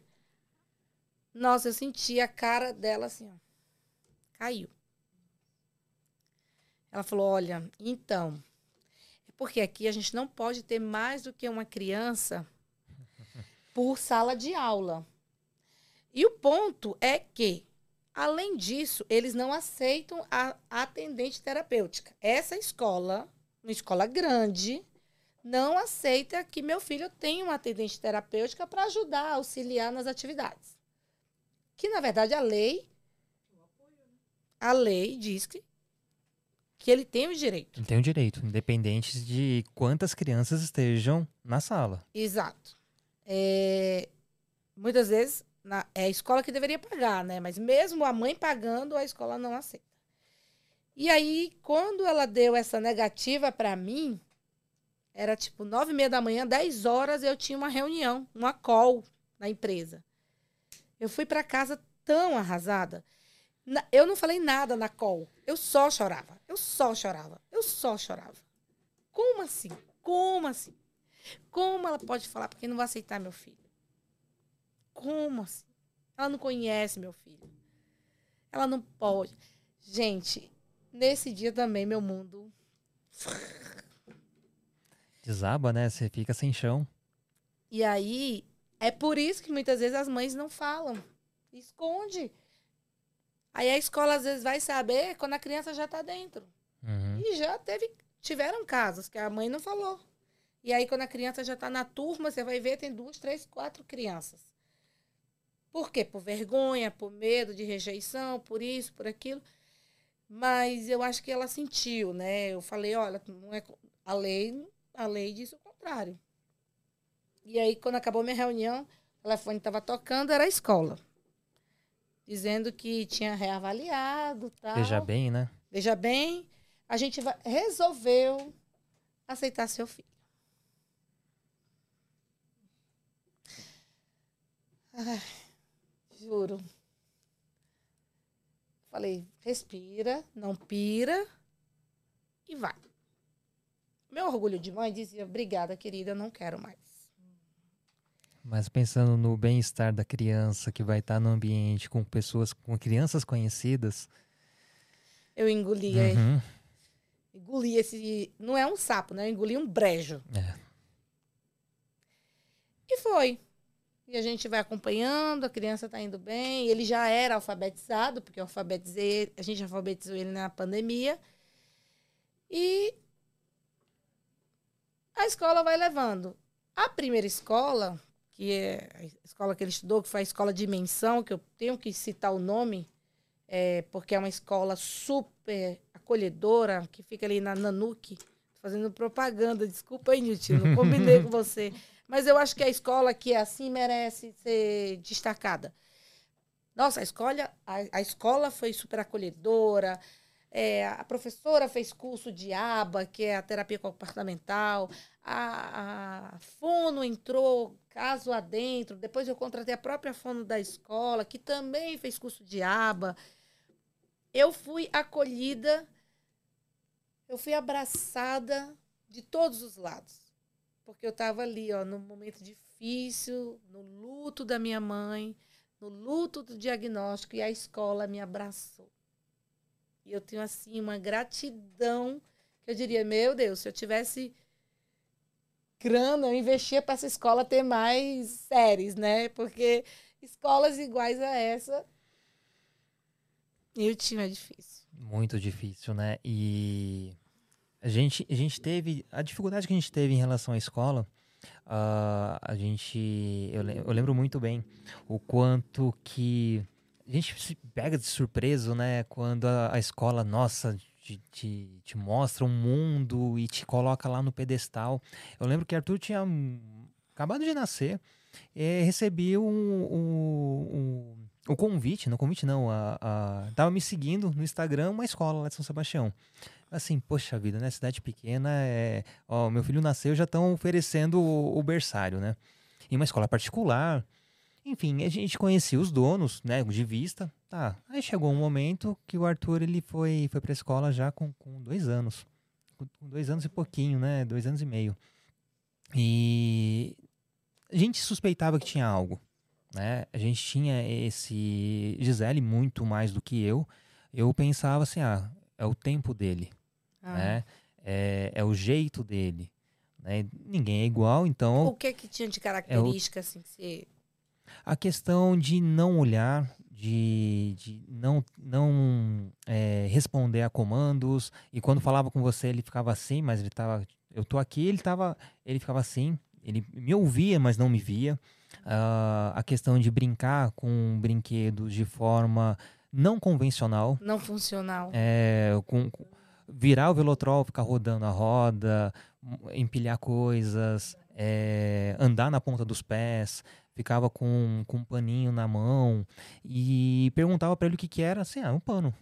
Nossa, eu senti a cara dela assim, ó. Caiu. Ela falou: Olha, então, porque aqui a gente não pode ter mais do que uma criança (laughs) por sala de aula. E o ponto é que, além disso, eles não aceitam a atendente terapêutica. Essa escola, uma escola grande, não aceita que meu filho tenha uma atendente terapêutica para ajudar, auxiliar nas atividades. Que, na verdade, a lei. A lei diz que que ele tem o direito. Ele tem o direito, independente de quantas crianças estejam na sala. Exato. É, muitas vezes na, é a escola que deveria pagar, né? Mas mesmo a mãe pagando, a escola não aceita. E aí, quando ela deu essa negativa para mim, era tipo nove e meia da manhã, dez horas, eu tinha uma reunião, uma call na empresa. Eu fui para casa tão arrasada. Eu não falei nada na call. Eu só chorava. Eu só chorava. Eu só chorava. Como assim? Como assim? Como ela pode falar porque não vai aceitar meu filho? Como assim? Ela não conhece meu filho. Ela não pode. Gente, nesse dia também meu mundo Desaba, né? Você fica sem chão. E aí, é por isso que muitas vezes as mães não falam. Esconde. Aí a escola às vezes vai saber quando a criança já está dentro. Uhum. E já teve, tiveram casos que a mãe não falou. E aí, quando a criança já está na turma, você vai ver, tem duas, três, quatro crianças. Por quê? Por vergonha, por medo de rejeição, por isso, por aquilo. Mas eu acho que ela sentiu, né? Eu falei, olha, não é, a lei, a lei diz o contrário. E aí, quando acabou minha reunião, o telefone estava tocando, era a escola. Dizendo que tinha reavaliado tal. Veja bem, né? Veja bem, a gente resolveu aceitar seu filho. Ai, juro. Falei, respira, não pira e vai. Meu orgulho de mãe dizia, obrigada, querida, não quero mais. Mas pensando no bem-estar da criança que vai estar no ambiente com pessoas, com crianças conhecidas. Eu engoli, é, Uhum. engoli esse. Não é um sapo, né? Eu engoli um brejo. É. E foi. E a gente vai acompanhando, a criança está indo bem. Ele já era alfabetizado, porque eu alfabetizei, a gente alfabetizou ele na pandemia. E a escola vai levando. A primeira escola, que é a escola que ele estudou, que foi a escola Dimensão, que eu tenho que citar o nome, é, porque é uma escola super acolhedora, que fica ali na Nanuque, fazendo propaganda. Desculpa aí, Nilton, não combinei (laughs) com você. Mas eu acho que a escola que é assim merece ser destacada. Nossa, a escola, a, a escola foi super acolhedora. é, a professora fez curso de ABA, que é a terapia comportamental. A, a Fono entrou caso adentro. Depois eu contratei a própria Fono da escola, que também fez curso de ABA. Eu fui acolhida, eu fui abraçada de todos os lados porque eu estava ali, ó, no momento difícil, no luto da minha mãe, no luto do diagnóstico, e a escola me abraçou. E eu tenho, assim, uma gratidão, que eu diria, meu Deus, se eu tivesse grana, eu investia para essa escola ter mais séries, né? Porque escolas iguais a essa, eu tinha é difícil. Muito difícil, né? E a gente, a gente teve. A dificuldade que a gente teve em relação à escola, ah, a gente. Eu, eu lembro muito bem o quanto que. A gente se pega de surpreso, né? Quando a, a escola, nossa, te, te, te mostra um mundo e te coloca lá no pedestal. Eu lembro que Arthur tinha acabado de nascer e recebi um, um, um, o convite, não convite não, a, a, tava me seguindo no Instagram uma escola lá de São Sebastião. Assim, poxa vida, né? Cidade pequena, é, ó, meu filho nasceu, já estão oferecendo o, o berçário, né? Em uma escola particular. Enfim, a gente conhecia os donos, né, de vista. Tá, aí chegou um momento que o Arthur, ele foi, foi pra escola já com, com dois anos. Com com dois anos e pouquinho, né? Dois anos e meio. E a gente suspeitava que tinha algo, né? A gente tinha esse Gisele muito mais do que eu. Eu pensava assim, ah, é o tempo dele, Ah. né? É, é o jeito dele, né? Ninguém é igual, então O que que tinha de característica, assim, que você... a questão de não olhar, de, de não, não é, responder a comandos. E quando falava com você, ele ficava assim, mas ele tava. Eu tô aqui, ele tava. Ele ficava assim. Ele me ouvia, mas não me via. Ah, a questão de brincar com brinquedos de forma não convencional. Não funcional. É, com, com- virar o velotrol, ficar rodando a roda, empilhar coisas, é, andar na ponta dos pés, ficava com, com um paninho na mão e perguntava para ele o que, que era, assim, ah, um pano.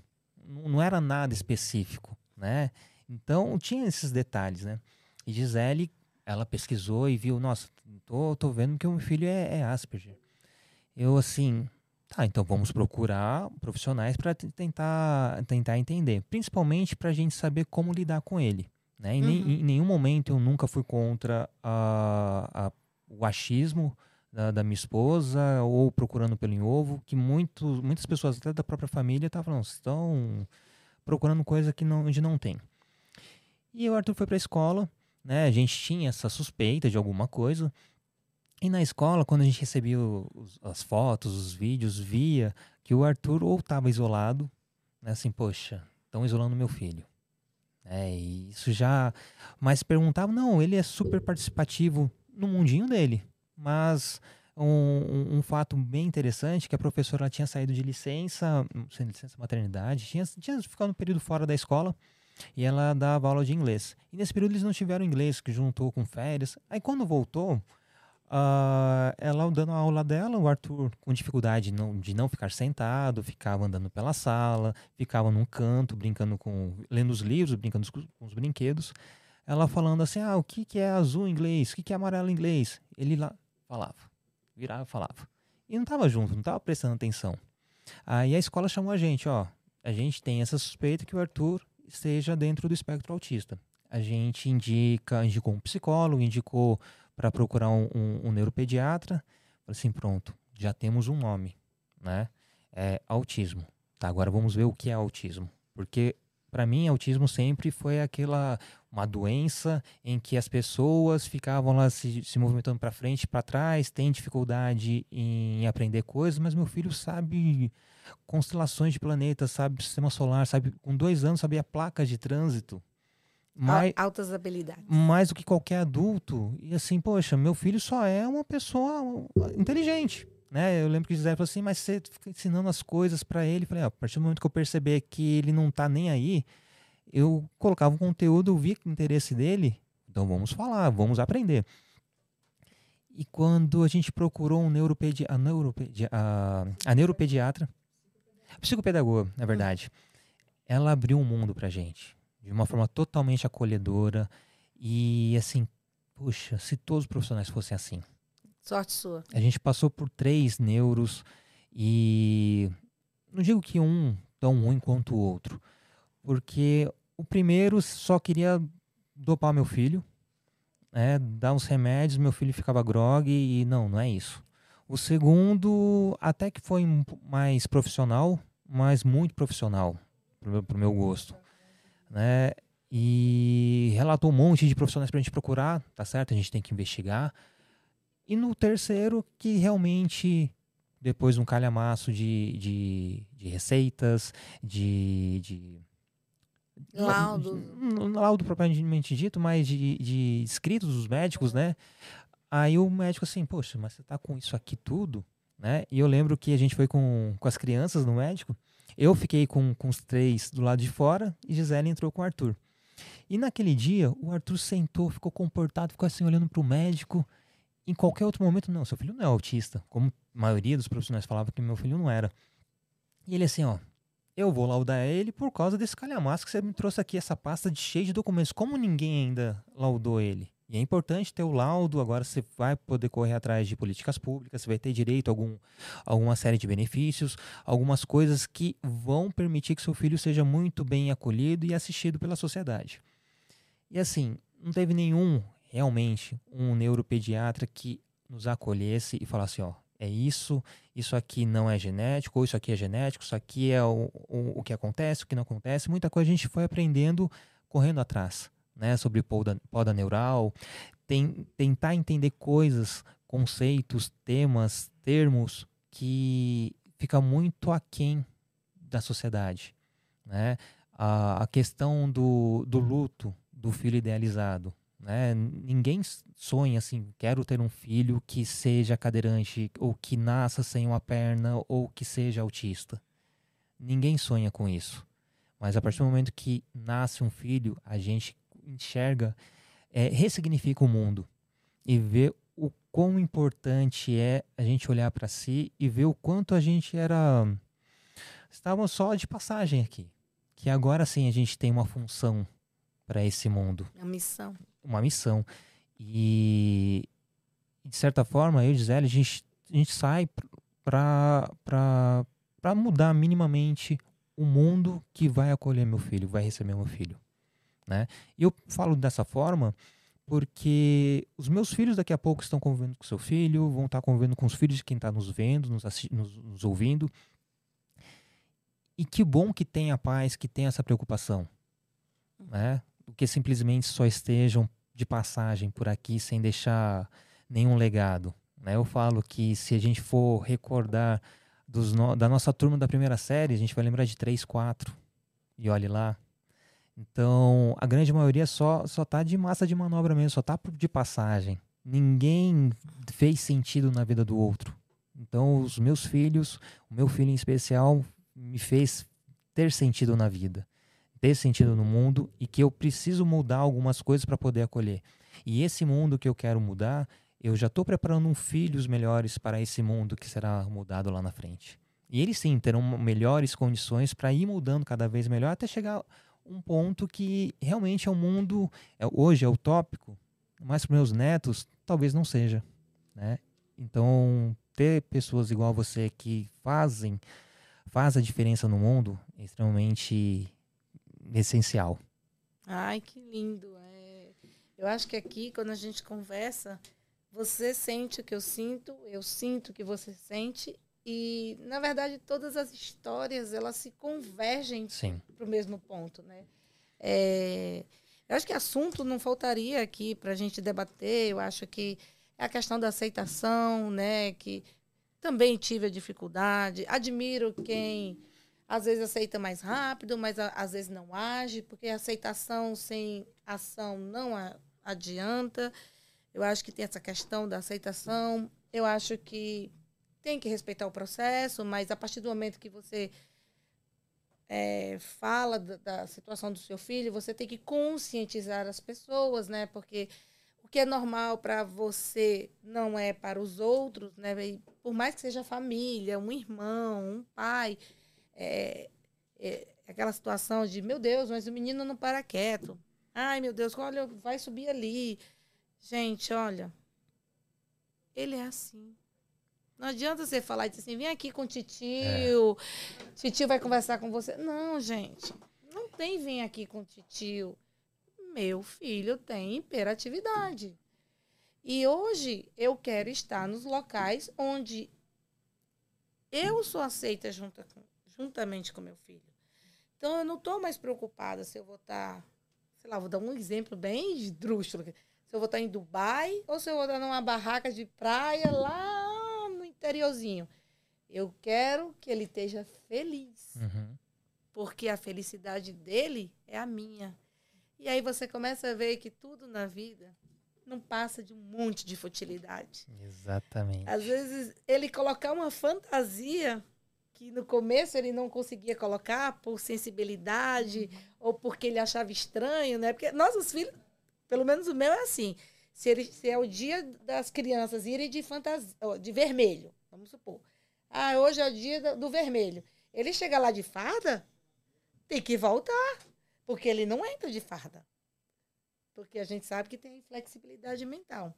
Não, era nada específico, né? Então tinha esses detalhes, né? E Gisele, ela pesquisou e viu, nossa, tô, tô vendo que o meu filho é, é Asperger. Eu assim, Tá, então vamos procurar profissionais para tentar, tentar entender, principalmente para a gente saber como lidar com ele. Né? Em, Uhum. em nenhum momento eu nunca fui contra a- a- o achismo da, da minha esposa ou procurando pelo em ovo, que muito, muitas pessoas até da própria família estavam, não, vocês estão procurando coisa que não, onde não tem. E o Arthur foi para a escola, né? A gente tinha essa suspeita de alguma coisa. E na escola, quando a gente recebia os, as fotos, os vídeos, via que o Arthur ou estava isolado, né? Assim, poxa, estão isolando meu filho. É, isso já. Mas perguntava, não, ele é super participativo no mundinho dele. Mas um, um, um, fato bem interessante que a professora tinha saído de licença, sem licença maternidade, tinha, tinha ficado um período fora da escola e ela dava aula de inglês. E nesse período eles não tiveram inglês, que juntou com férias. Aí quando voltou, uh, ela dando a aula dela, o Arthur com dificuldade não, de não ficar sentado, ficava andando pela sala, ficava num canto, brincando com. lendo os livros, brincando com, os brinquedos. Ela falando assim: ah, o que, que é azul em inglês? O que, que é amarelo em inglês? Ele lá falava, virava falava. E não estava junto, não estava prestando atenção. Aí a escola chamou a gente: ó, a gente tem essa suspeita que o Arthur esteja dentro do espectro autista. A gente indica, indicou um psicólogo, indicou para procurar um, um, um neuropediatra. Falei assim, pronto, já temos um nome, né? É autismo. Tá, agora vamos ver o que é autismo. Porque para mim autismo sempre foi aquela uma doença em que as pessoas ficavam lá se, se movimentando para frente, para trás, tem dificuldade em aprender coisas, mas meu filho sabe constelações de planetas, sabe sistema solar, sabe com dois anos sabia placas de trânsito. Mais, Altas habilidades. Mais do que qualquer adulto. E assim, poxa, meu filho só é uma pessoa inteligente. Né? Eu lembro que Gisele falou assim, mas você fica ensinando as coisas para ele. Falei, ah, a partir do momento que eu perceber que ele não tá nem aí, eu colocava um conteúdo, eu vi o interesse dele, então vamos falar, vamos aprender. E quando a gente procurou um neuropedi a, neuropedi a, a neuropediatra, a psicopedagoga, na verdade, ela abriu um mundo pra gente de uma forma totalmente acolhedora e assim, puxa, se todos os profissionais fossem assim. Sorte sua. A gente passou por três neuros e não digo que um tão ruim quanto o outro, porque o primeiro só queria dopar meu filho, né, dar uns remédios, meu filho ficava grog e não, não é isso. O segundo até que foi mais profissional, mas muito profissional pro, pro meu gosto né? E relatou um monte de profissionais para a gente procurar, tá certo? A gente tem que investigar. E no terceiro, que realmente, depois de um calhamaço de, de, de receitas, de, de Laudo. Laudo propriamente dito, mas de, de escritos dos médicos, né? Aí o médico assim, poxa, mas você tá com isso aqui tudo, né? E eu lembro que a gente foi com, com as crianças no médico eu fiquei com, com os três do lado de fora e Gisele entrou com o Arthur. E naquele dia, o Arthur sentou, ficou comportado, ficou assim olhando para o médico. Em qualquer outro momento, não, seu filho não é autista, como a maioria dos profissionais falava que meu filho não era. E ele assim, ó, eu vou laudar ele por causa desse calhamaço que você me trouxe aqui, essa pasta de cheio de documentos. Como ninguém ainda laudou ele? E é importante ter o laudo, agora você vai poder correr atrás de políticas públicas, você vai ter direito a algum, alguma série de benefícios, algumas coisas que vão permitir que seu filho seja muito bem acolhido e assistido pela sociedade. E assim, não teve nenhum, realmente, um neuropediatra que nos acolhesse e falasse, ó, é isso, isso aqui não é genético, ou isso aqui é genético, isso aqui é o, o, o que acontece, o que não acontece. Muita coisa a gente foi aprendendo correndo atrás né, sobre poda, poda neural, tem, tentar entender coisas, conceitos, temas, termos que fica muito aquém da sociedade. Né? A, a questão do, do luto do filho idealizado. Né? Ninguém sonha assim, quero ter um filho que seja cadeirante, ou que nasça sem uma perna, ou que seja autista. Ninguém sonha com isso. Mas a partir do momento que nasce um filho, a gente enxerga, é, ressignifica o mundo e vê o quão importante é a gente olhar para si e ver o quanto a gente era. Estávamos só de passagem aqui. Que agora sim a gente tem uma função para esse mundo. Uma missão. Uma missão. E, de certa forma, eu e Gisele, a gente, a gente sai para mudar minimamente o mundo que vai acolher meu filho, vai receber meu filho. Né? Eu falo dessa forma porque os meus filhos daqui a pouco estão convivendo com seu filho, vão estar convivendo com os filhos de quem está nos vendo, nos, nos, nos ouvindo. E que bom que tenha pais que tenham essa preocupação, né? Do que simplesmente só estejam de passagem por aqui sem deixar nenhum legado. Né? Eu falo que se a gente for recordar no... da nossa turma da primeira série, a gente vai lembrar de três, quatro. E olhe lá. Então, a grande maioria só, só tá de massa de manobra mesmo, só tá de passagem. Ninguém fez sentido na vida do outro. Então, os meus filhos, o meu filho em especial, me fez ter sentido na vida, ter sentido no mundo e que eu preciso mudar algumas coisas para poder acolher. E esse mundo que eu quero mudar, eu já estou preparando um filhos melhores para esse mundo que será mudado lá na frente. E eles sim terão melhores condições para ir mudando cada vez melhor até chegar um ponto que realmente é um mundo é, hoje é utópico, mas para meus netos talvez não seja, né? Então ter pessoas igual você que fazem faz a diferença no mundo é extremamente essencial. Ai, que lindo. É... Eu acho que aqui, quando a gente conversa, você sente o que eu sinto, eu sinto o que você sente. E, na verdade, todas as histórias, elas se convergem para o mesmo ponto, né? É... Eu acho que assunto não faltaria aqui para a gente debater. Eu acho que é a questão da aceitação, né? Que também tive a dificuldade. Admiro quem às vezes aceita mais rápido, mas às vezes não age, porque aceitação sem ação não adianta. Eu acho que tem essa questão da aceitação. Eu acho que tem que respeitar o processo, mas a partir do momento que você é, fala da, da, situação do seu filho, você tem que conscientizar as pessoas, né? Porque o que é normal para você não é para os outros, né? E por mais que seja família, um irmão, um pai, é, é, aquela situação de, meu Deus, mas o menino não para quieto. Ai, meu Deus, olha, vai subir ali. Gente, olha, ele é assim. Não adianta você falar e dizer assim, vem aqui com o titio, é. titio vai conversar com você. Não, gente, não tem vem aqui com o titio. Meu filho tem hiperatividade. E hoje eu quero estar nos locais onde eu sou aceita junto com, juntamente com meu filho. Então eu não estou mais preocupada se eu vou estar, sei lá, vou dar um exemplo bem esdrúxulo se eu vou estar em Dubai ou se eu vou estar numa barraca de praia lá interiorzinho. Eu quero que ele esteja feliz. Uhum. Porque a felicidade dele é a minha. E aí você começa a ver que tudo na vida não passa de um monte de futilidade. Exatamente. Às vezes ele colocar uma fantasia que no começo ele não conseguia colocar por sensibilidade uhum. ou porque ele achava estranho, né? Porque nossos filhos pelo menos o meu é assim. Se, ele, se é o dia das crianças irem de fantasia, de vermelho, vamos supor. Ah, hoje é o dia do vermelho. Ele chega lá de farda, tem que voltar. Porque ele não entra de farda. Porque a gente sabe que tem flexibilidade mental.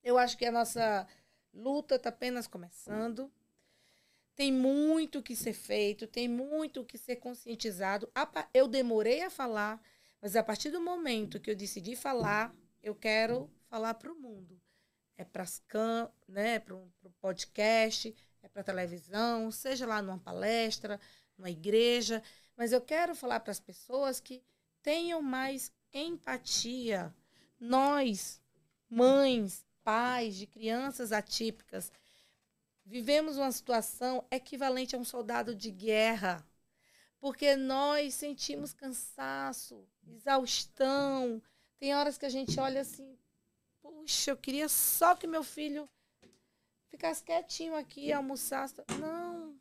Eu acho que a nossa luta está apenas começando. Tem muito que ser feito, tem muito que ser conscientizado. Eu demorei a falar, mas a partir do momento que eu decidi falar, eu quero falar para o mundo. É para as can, né, para o podcast, é para televisão, seja lá numa palestra, numa igreja, mas eu quero falar para as pessoas que tenham mais empatia. Nós, mães, pais de crianças atípicas, vivemos uma situação equivalente a um soldado de guerra porque nós sentimos cansaço, exaustão. Tem horas que a gente olha assim, puxa, eu queria só que meu filho ficasse quietinho aqui, almoçasse. Não,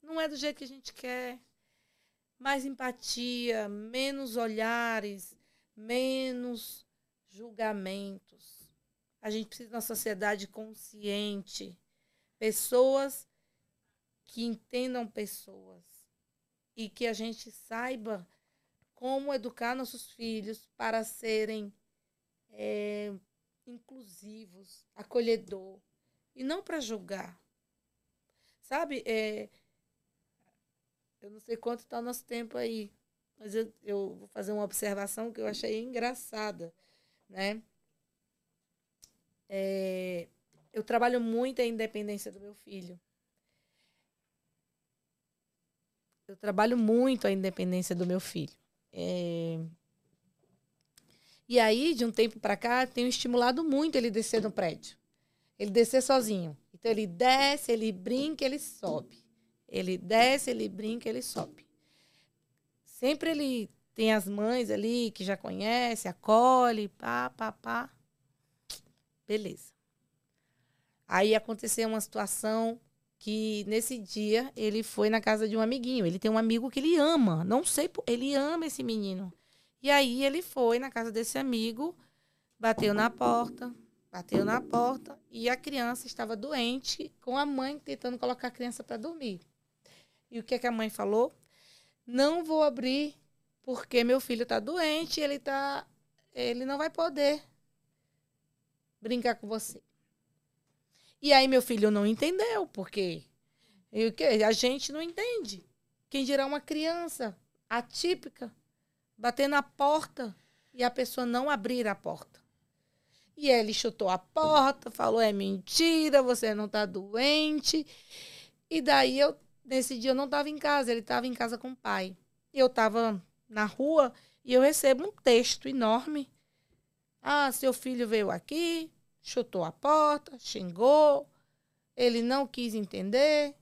não é do jeito que a gente quer. Mais empatia, menos olhares, menos julgamentos. A gente precisa de uma sociedade consciente. Pessoas que entendam pessoas e que a gente saiba como educar nossos filhos para serem é, inclusivos, acolhedor e não para julgar. Sabe? É, eu não sei quanto está o nosso tempo aí, mas eu, eu vou fazer uma observação que eu achei engraçada, né? É, eu trabalho muito a independência do meu filho. Eu trabalho muito a independência do meu filho. É... E aí, de um tempo para cá, tenho estimulado muito ele descer no prédio. Ele descer sozinho. Então, ele desce, ele brinca, ele sobe. Ele desce, ele brinca, ele sobe. Sempre ele tem as mães ali que já conhece, acolhe, pá, pá, pá. Beleza. Aí aconteceu uma situação que nesse dia ele foi na casa de um amiguinho. Ele tem um amigo que ele ama. Não sei, ele ama esse menino. E aí ele foi na casa desse amigo, bateu na porta, bateu na porta e a criança estava doente, com a mãe tentando colocar a criança para dormir. E o que, é que a mãe falou? Não vou abrir porque meu filho está doente, ele tá, ele não vai poder brincar com você. E aí meu filho não entendeu, porque a gente não entende. Quem dirá uma criança atípica bater na porta e a pessoa não abrir a porta. E ele chutou a porta, falou: é mentira, você não está doente. E daí eu, nesse dia, eu não estava em casa, ele estava em casa com o pai. Eu estava na rua e eu recebo um texto enorme. Ah, seu filho veio aqui, chutou a porta, xingou, ele não quis entender.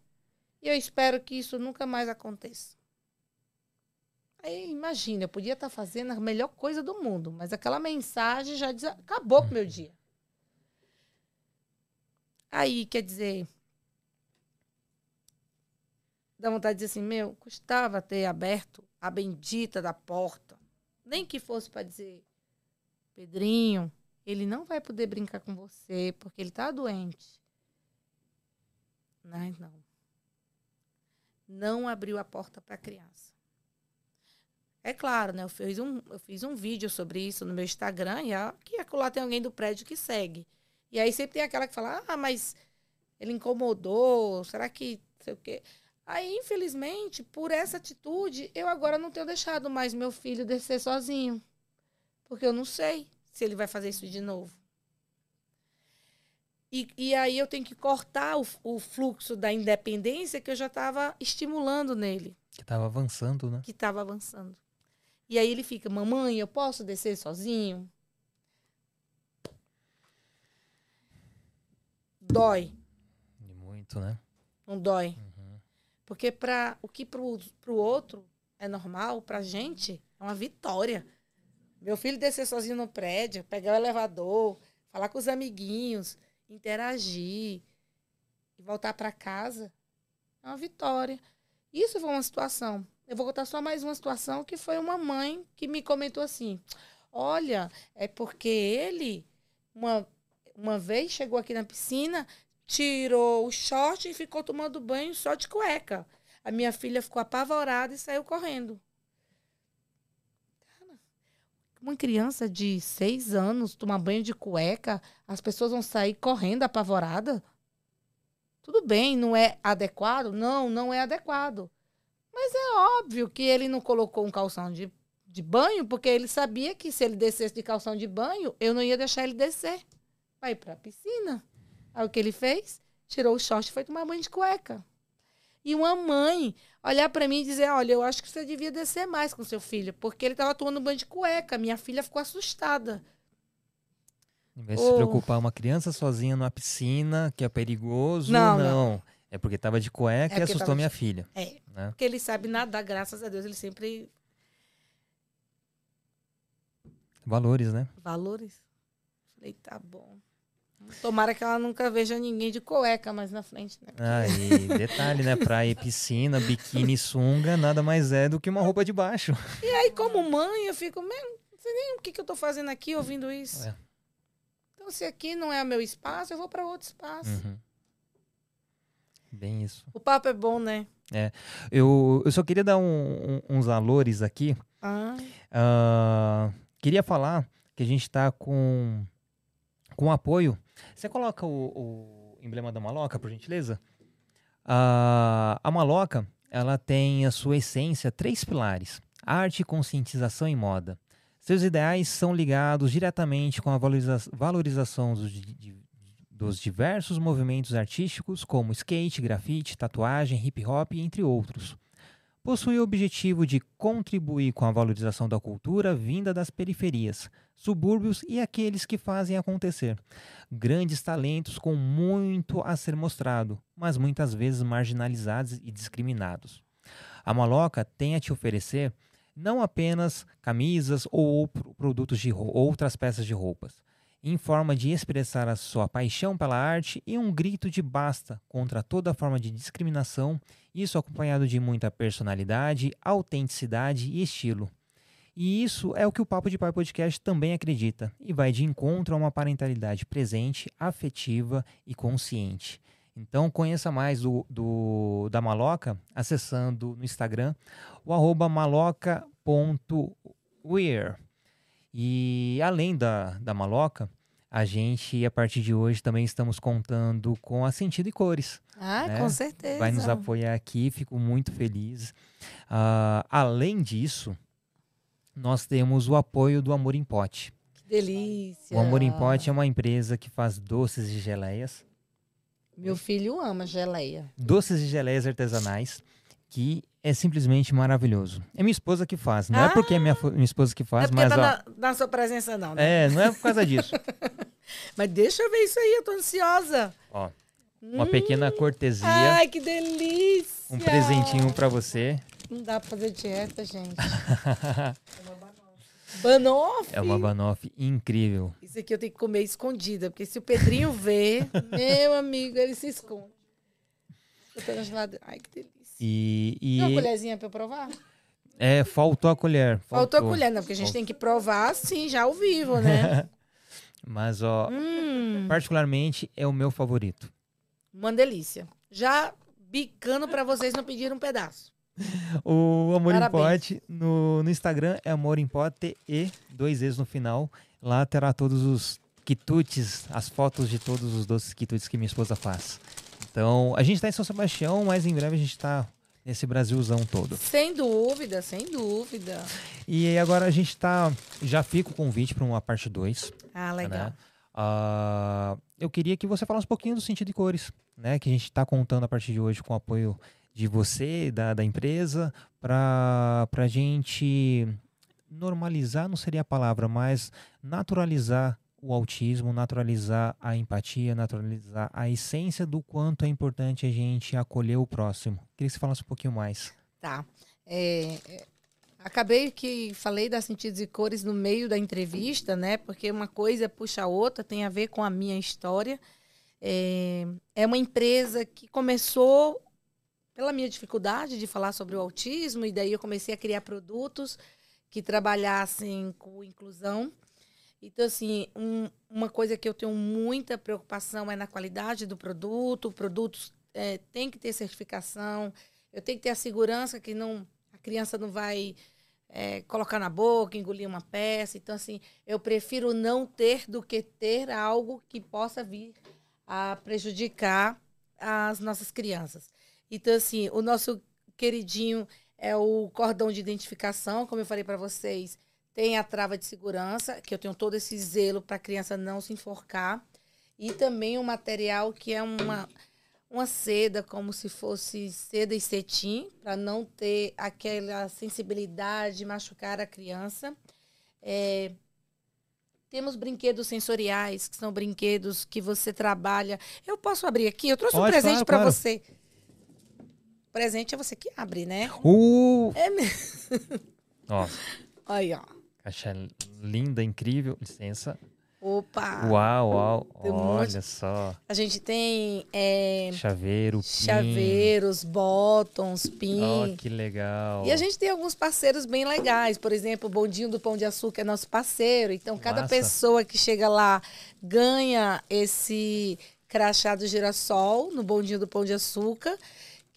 E eu espero que isso nunca mais aconteça. Aí imagina, eu podia estar fazendo a melhor coisa do mundo, mas aquela mensagem já diz, acabou com o meu dia. Aí, quer dizer, dá vontade de dizer assim, meu, custava ter aberto a bendita da porta. Nem que fosse para dizer, Pedrinho, ele não vai poder brincar com você porque ele está doente. Mas não. Não abriu a porta para a criança. É claro, né? Eu fiz, um, eu fiz um vídeo sobre isso no meu Instagram e aqui lá tem alguém do prédio que segue. E aí sempre tem aquela que fala, ah, mas ele incomodou, será que sei o quê? Aí, infelizmente, por essa atitude, eu agora não tenho deixado mais meu filho descer sozinho. Porque eu não sei se ele vai fazer isso de novo. E, e aí eu tenho que cortar o, o fluxo da independência que eu já estava estimulando nele. Que estava avançando, né? Que estava avançando. E aí ele fica, mamãe, eu posso descer sozinho? Dói. Muito, né? Não dói. Uhum. Porque para o que para o outro é normal, para a gente é uma vitória. Meu filho descer sozinho no prédio, pegar o elevador, falar com os amiguinhos, interagir e voltar para casa é uma vitória. Isso foi uma situação. Eu vou contar só mais uma situação que foi uma mãe que me comentou assim: Olha, é porque ele, uma, uma vez, chegou aqui na piscina, tirou o short e ficou tomando banho só de cueca. A minha filha ficou apavorada e saiu correndo. Uma criança de seis anos tomar banho de cueca, as pessoas vão sair correndo apavorada? Tudo bem, não é adequado? Não, não é adequado. Mas é óbvio que ele não colocou um calção de, de banho, porque ele sabia que se ele descesse de calção de banho, eu não ia deixar ele descer. Vai para a piscina. Aí o que ele fez? Tirou o short e foi tomar banho de cueca. E uma mãe olhar para mim e dizer: Olha, eu acho que você devia descer mais com seu filho, porque ele estava tomando banho de cueca. Minha filha ficou assustada. Em vez de oh. se preocupar, uma criança sozinha numa piscina, que é perigoso, não. não. não. É porque estava de cueca é e assustou minha de... filha. É. Né? Porque ele sabe nadar, graças a Deus, ele sempre. Valores, né? Valores. Falei, tá bom. Tomara que ela nunca veja ninguém de cueca mais na frente, né? E (laughs) detalhe, né? Praia, piscina, biquíni, sunga, nada mais é do que uma roupa de baixo. E aí, como mãe, eu fico, mesmo, não sei nem o que, que eu tô fazendo aqui ouvindo isso. É. Então, se aqui não é o meu espaço, eu vou para outro espaço. Uhum. Bem isso. O papo é bom, né? É. Eu, eu só queria dar um, um, uns valores aqui. Ah. Uh, queria falar que a gente está com, com apoio. Você coloca o, o emblema da maloca, por gentileza? Uh, a maloca, ela tem a sua essência três pilares: arte, conscientização e moda. Seus ideais são ligados diretamente com a valoriza valorização dos, de, dos diversos movimentos artísticos como skate, grafite, tatuagem, hip hop, entre outros. Possui o objetivo de contribuir com a valorização da cultura vinda das periferias, subúrbios e aqueles que fazem acontecer. Grandes talentos com muito a ser mostrado, mas muitas vezes marginalizados e discriminados. A Maloca tem a te oferecer não apenas camisas ou produtos de outras peças de roupas, em forma de expressar a sua paixão pela arte e um grito de basta contra toda forma de discriminação, isso acompanhado de muita personalidade, autenticidade e estilo. E isso é o que o Papo de Pai Podcast também acredita e vai de encontro a uma parentalidade presente, afetiva e consciente. Então conheça mais do, do da Maloca acessando no Instagram o arroba maloca.weir. E além da, da Maloca, a gente, a partir de hoje, também estamos contando com a Sentido e Cores. Ah, né? com certeza. Vai nos apoiar aqui, fico muito feliz. Uh, além disso, nós temos o apoio do Amor em Pote. Que delícia! O Amor em Pote é uma empresa que faz doces e geleias. Meu filho ama geleia. Doces e geleias artesanais, que é simplesmente maravilhoso. É minha esposa que faz. Não é ah, é porque é minha, minha esposa que faz, é mas. Tá ó, na, na, sua presença, não. Né? É, não é por causa disso. (laughs) mas deixa eu ver isso aí, eu tô ansiosa. Ó, uma hum, pequena cortesia. Ai, que delícia! Um presentinho para você. Não dá pra fazer dieta, gente. Banoff? (laughs) É uma banoff incrível. Isso aqui eu tenho que comer escondida, porque se o Pedrinho ver, (laughs) meu amigo, ele se esconde. Eu tô na geladeira. Ai, que delícia. E, e... Tem uma colherzinha pra eu provar? É, faltou a colher. Faltou, faltou a colher, não, porque a gente faltou. tem que provar, sim, já ao vivo, né? (laughs) Mas, ó, hum. particularmente é o meu favorito. Uma delícia. Já bicando para vocês não pedirem um pedaço. O Amor Parabéns. em Pote no, no Instagram é Amor em Pote e dois vezes no final. Lá terá todos os quitutes, as fotos de todos os doces quitutes que minha esposa faz. Então, a gente está em São Sebastião, mas em breve a gente está nesse Brasilzão todo. Sem dúvida, sem dúvida. E agora a gente está. Já fica o convite para uma parte 2. Ah, legal. Né? Uh, eu queria que você falasse um pouquinho do sentido de cores, né? Que a gente está contando a partir de hoje com o apoio de você, da, da empresa, para a gente normalizar, não seria a palavra, mas naturalizar o autismo, naturalizar a empatia, naturalizar a essência do quanto é importante a gente acolher o próximo. Queria que você falasse um pouquinho mais. Tá. É, é, acabei que falei das sentidos e cores no meio da entrevista, né? Porque uma coisa puxa a outra, tem a ver com a minha história. É, é uma empresa que começou pela minha dificuldade de falar sobre o autismo, e daí eu comecei a criar produtos que trabalhassem com inclusão. Então, assim, um, uma coisa que eu tenho muita preocupação é na qualidade do produto. O produto é, tem que ter certificação, eu tenho que ter a segurança que não, a criança não vai é, colocar na boca, engolir uma peça. Então, assim, eu prefiro não ter do que ter algo que possa vir a prejudicar as nossas crianças. Então, assim, o nosso queridinho é o cordão de identificação, como eu falei para vocês, tem a trava de segurança, que eu tenho todo esse zelo para a criança não se enforcar, e também um material que é uma, uma seda, como se fosse seda e cetim, para não ter aquela sensibilidade de machucar a criança. É, temos brinquedos sensoriais, que são brinquedos que você trabalha. Eu posso abrir aqui? Eu trouxe Pode, um presente claro, para claro. você presente é você que abre, né? Uh! É mesmo. Ó. Aí, ó. Caixa linda, incrível. Licença. Opa! Uau, uau. Olha só. A gente tem. É, Chaveiro, pin. Chaveiros, bottoms, pin. Oh, que legal. E a gente tem alguns parceiros bem legais. Por exemplo, o Bondinho do Pão de Açúcar é nosso parceiro. Então, cada Massa. pessoa que chega lá ganha esse crachá do girassol no Bondinho do Pão de Açúcar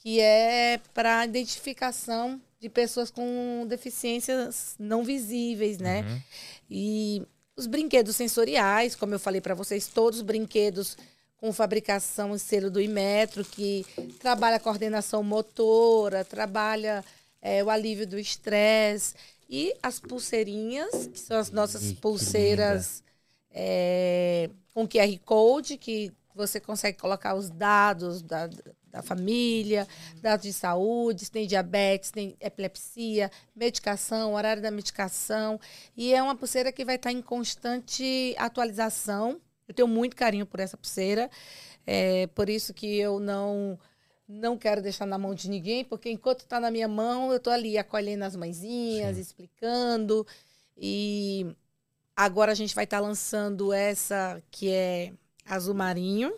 que é para identificação de pessoas com deficiências não visíveis, né? Uhum. E os brinquedos sensoriais, como eu falei para vocês, todos os brinquedos com fabricação e selo do Imetro, que trabalha a coordenação motora, trabalha é, o alívio do estresse. E as pulseirinhas, que são as nossas Ih, pulseiras é, com QR Code, que você consegue colocar os dados da, da família, dados de saúde, se tem diabetes, tem epilepsia, medicação, horário da medicação. E é uma pulseira que vai estar em constante atualização. Eu tenho muito carinho por essa pulseira. É por isso que eu não não quero deixar na mão de ninguém, porque enquanto está na minha mão, eu estou ali acolhendo as mãezinhas, Sim. explicando. E agora a gente vai estar tá lançando essa que é azul marinho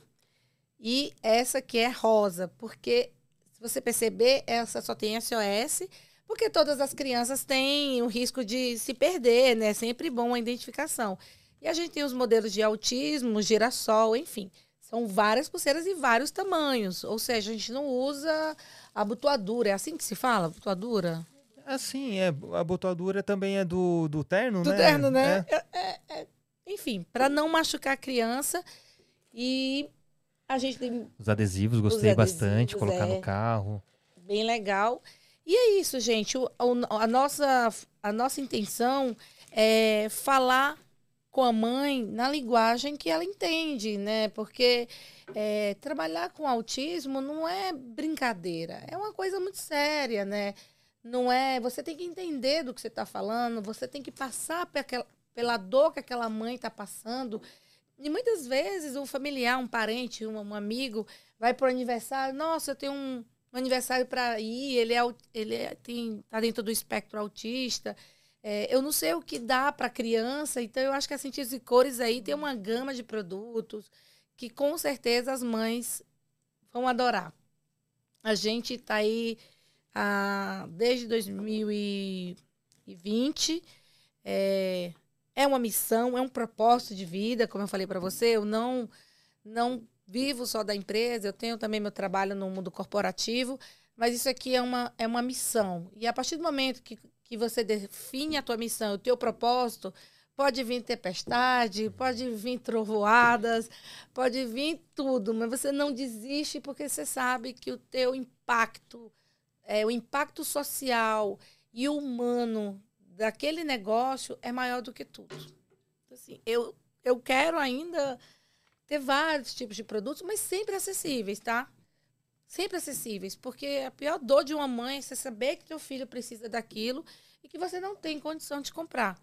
e essa que é rosa, porque se você perceber, essa só tem SOS, porque todas as crianças têm o risco de se perder, né? É sempre bom a identificação. E a gente tem os modelos de autismo, girassol, enfim. São várias pulseiras e vários tamanhos. Ou seja, a gente não usa a abotoadura. É assim que se fala? Abotoadura? Assim, é, a abotoadura também é do, do terno, do né? Do terno, né? É. É, é, é enfim, para não machucar a criança. E a gente tem. Os adesivos, gostei adesivos, bastante, colocar no é. carro. Bem legal. E é isso, gente. O, a, nossa, a nossa intenção é falar com a mãe na linguagem que ela entende, né? Porque é, trabalhar com autismo não é brincadeira, é uma coisa muito séria, né? Não é. Você tem que entender do que você está falando, você tem que passar pela, pela dor que aquela mãe está passando. E muitas vezes um familiar, um parente, um, um amigo vai para o aniversário. Nossa, eu tenho um, um aniversário para ir. Ele é, ele é, tem, tá dentro do espectro autista. É, eu não sei o que dá para criança, então eu acho que a Sentidos e Cores aí tem uma gama de produtos que com certeza as mães vão adorar. A gente está aí ah, desde 2020. É, é uma missão, é um propósito de vida, como eu falei para você. Eu não, não vivo só da empresa, eu tenho também meu trabalho no mundo corporativo, mas isso aqui é uma, é uma missão. E a partir do momento que, que você define a tua missão, o teu propósito, pode vir tempestade, pode vir trovoadas, pode vir tudo, mas você não desiste porque você sabe que o teu impacto, é, o impacto social e humano daquele negócio é maior do que tudo. Assim, eu, eu quero ainda ter vários tipos de produtos, mas sempre acessíveis, tá? Sempre acessíveis, porque a pior dor de uma mãe é você saber que teu filho precisa daquilo e que você não tem condição de comprar.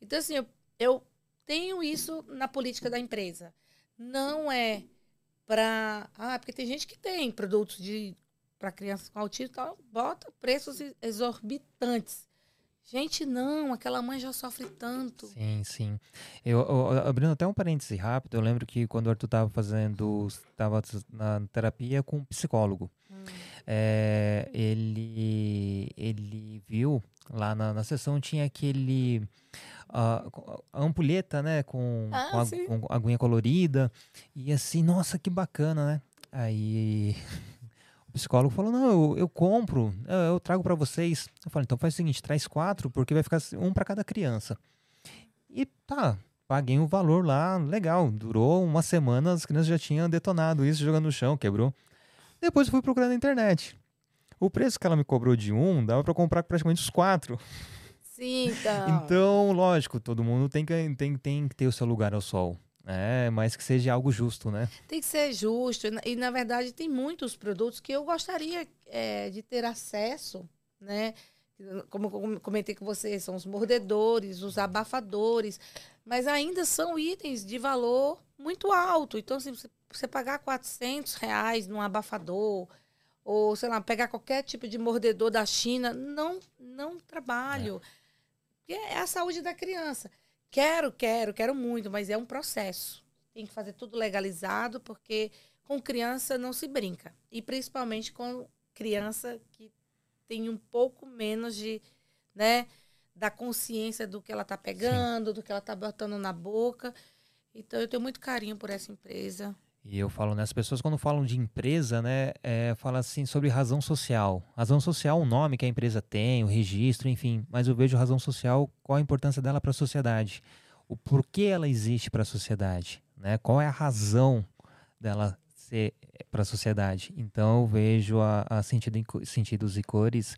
Então, assim, eu, eu tenho isso na política da empresa. Não é para. Ah, porque tem gente que tem produtos de para crianças com autismo, então bota preços exorbitantes. Gente, não, aquela mãe já sofre tanto. Sim, sim. Eu, eu, abrindo até um parêntese rápido, eu lembro que quando o Arthur estava fazendo, estava na terapia com um psicólogo, hum. é, ele, ele viu lá na, na sessão tinha aquele uh, ampulheta, né, com, ah, com, a, com aguinha colorida e assim, nossa, que bacana, né? Aí o psicólogo falou: Não, eu, eu compro, eu, eu trago para vocês. Eu falei: Então faz o seguinte, traz quatro, porque vai ficar um para cada criança. E tá, paguei o um valor lá, legal. Durou uma semana, as crianças já tinham detonado isso, jogando no chão, quebrou. Depois fui procurar na internet. O preço que ela me cobrou de um, dava para comprar praticamente os quatro. Sim, então. Então, lógico, todo mundo tem que, tem, tem que ter o seu lugar ao sol. É, mas que seja algo justo, né? Tem que ser justo. E, na verdade, tem muitos produtos que eu gostaria é, de ter acesso, né? Como eu comentei com vocês, são os mordedores, os abafadores, mas ainda são itens de valor muito alto. Então, se assim, você pagar 400 reais num abafador, ou, sei lá, pegar qualquer tipo de mordedor da China, não, não trabalho. É. é a saúde da criança. Quero, quero, quero muito, mas é um processo. Tem que fazer tudo legalizado, porque com criança não se brinca. E principalmente com criança que tem um pouco menos de, né, da consciência do que ela está pegando, Sim. do que ela está botando na boca. Então eu tenho muito carinho por essa empresa. E eu falo, né, as pessoas quando falam de empresa, né, é, falam assim sobre razão social. Razão social, o nome que a empresa tem, o registro, enfim. Mas eu vejo razão social, qual a importância dela para a sociedade. O porquê ela existe para a sociedade, né? Qual é a razão dela ser eh, para a sociedade. Então eu vejo a, a sentido, sentidos e cores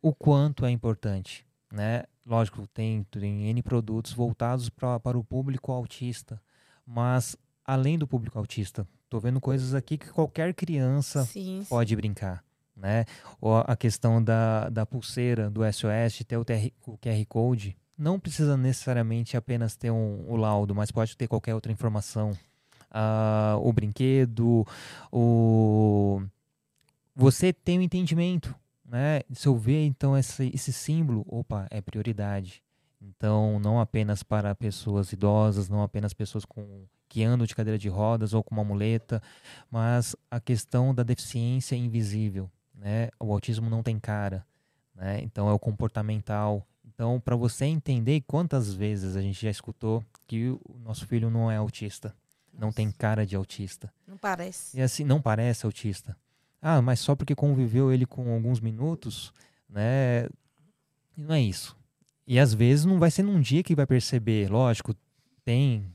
o quanto é importante, né? Lógico, tem, tem N produtos voltados pra, para o público autista, mas, além do público autista, tô vendo coisas aqui que qualquer criança Sim, sim. pode brincar, né? Ou a questão da, da pulseira do SOS, ter o, TR, o QR Code, não precisa necessariamente apenas ter um, o laudo, mas pode ter qualquer outra informação. Ah, o brinquedo, o... Você tem o entendimento, né? Se eu ver, então, esse, esse símbolo, opa, é prioridade. Então, não apenas para pessoas idosas, não apenas pessoas com que andam de cadeira de rodas ou com uma muleta, mas a questão da deficiência invisível, né? O autismo não tem cara, né? Então é o comportamental. Então, para você entender quantas vezes a gente já escutou que o nosso filho não é autista, não tem cara de autista. Não parece. E assim, não parece autista. Ah, mas só porque conviveu ele com alguns minutos, né? Não é isso. E às vezes não vai ser num dia que vai perceber. Lógico, tem.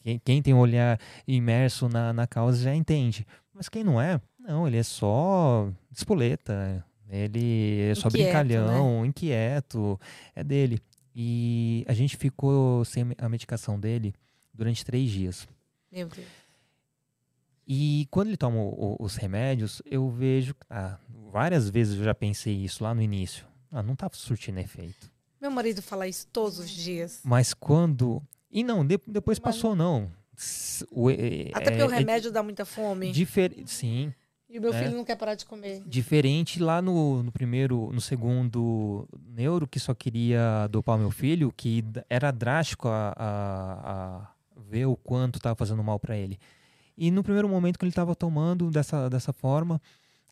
Quem, quem tem um olhar imerso na, na causa já entende. Mas quem não é, não, ele é só espoleta. Ele é só Inquieto, brincalhão, inquieto. É dele. E a gente ficou sem a medicação dele durante três dias. Meu Deus. E quando ele toma o- os remédios, eu vejo. Ah, várias vezes eu já pensei isso lá no início. Ah, não tá surtindo efeito. Meu marido fala isso todos os dias. Mas quando. E não, de- depois Mas- passou, não. O- é- Até porque é- o remédio dá muita fome. É difer... Sim. E o meu é. filho não quer parar de comer. Diferente lá no, no primeiro, no segundo neuro, que só queria dopar o meu filho, que era drástico a, a, a ver o quanto estava fazendo mal para ele. E no primeiro momento que ele estava tomando dessa, dessa forma,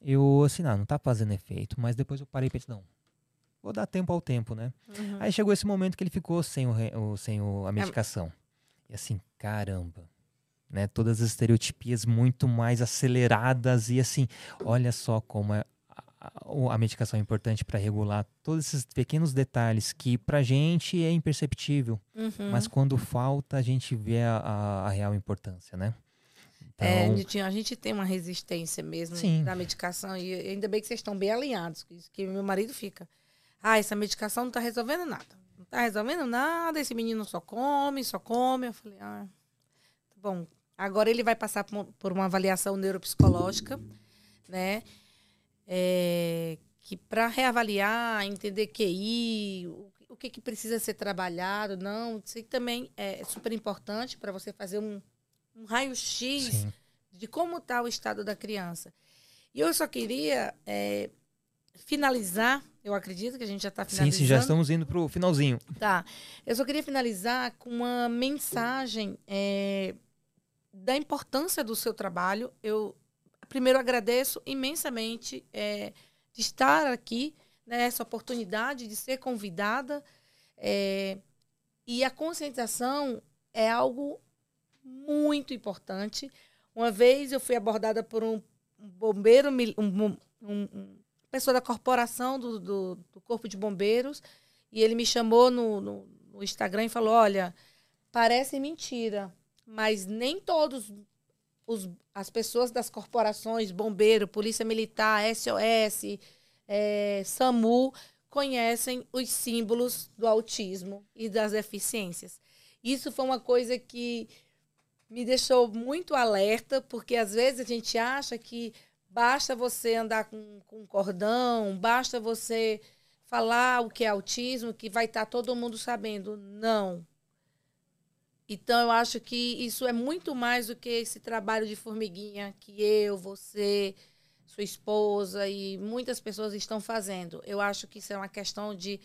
eu assim, ah, não tá fazendo efeito. Mas depois eu parei e pensei, não, vou dar tempo ao tempo, né? Uhum. Aí chegou esse momento que ele ficou sem, o, sem o- a medicação. E assim, caramba. Né? Todas as estereotipias muito mais aceleradas e assim, olha só como é a, medicação é importante para regular todos esses pequenos detalhes que pra gente é imperceptível, Uhum. mas quando falta a gente vê a, a- a real importância, né? Então, É, Nitinho, a gente tem uma resistência mesmo Sim. da medicação e ainda bem que vocês estão bem alinhados, que meu marido fica. Ah, essa medicação não tá resolvendo nada. Não tá resolvendo nada, esse menino só come, só come. Eu falei, ah, tá bom. Agora ele vai passar por uma- avaliação neuropsicológica, né? É, que para reavaliar, entender QI, o, o que, que precisa ser trabalhado, não, isso também é super importante para você fazer um, um raio-x de como está o estado da criança. E eu só queria é, finalizar, eu acredito que a gente já está Sim, finalizando. sim, já estamos indo pro finalzinho. Tá. Eu só queria finalizar com uma mensagem é, da importância do seu trabalho. Eu primeiro agradeço imensamente é, de estar aqui, né, essa oportunidade de ser convidada. é, e a conscientização é algo muito importante. Uma vez eu fui abordada por um bombeiro, um, um- um pessoa da corporação do, do, do Corpo de Bombeiros, e ele me chamou no, no, no Instagram e falou: Olha, parece mentira, mas nem todos os, as pessoas das corporações, bombeiro, polícia militar, SOS, eh, SAMU, conhecem os símbolos do autismo e das deficiências. Isso foi uma coisa que me deixou muito alerta, porque às vezes a gente acha que basta você andar com, com cordão, basta você falar o que é autismo, que vai estar todo mundo sabendo. Não. Então, eu acho que isso é muito mais do que esse trabalho de formiguinha que eu, você, sua esposa e muitas pessoas estão fazendo. Eu acho que isso é uma questão de,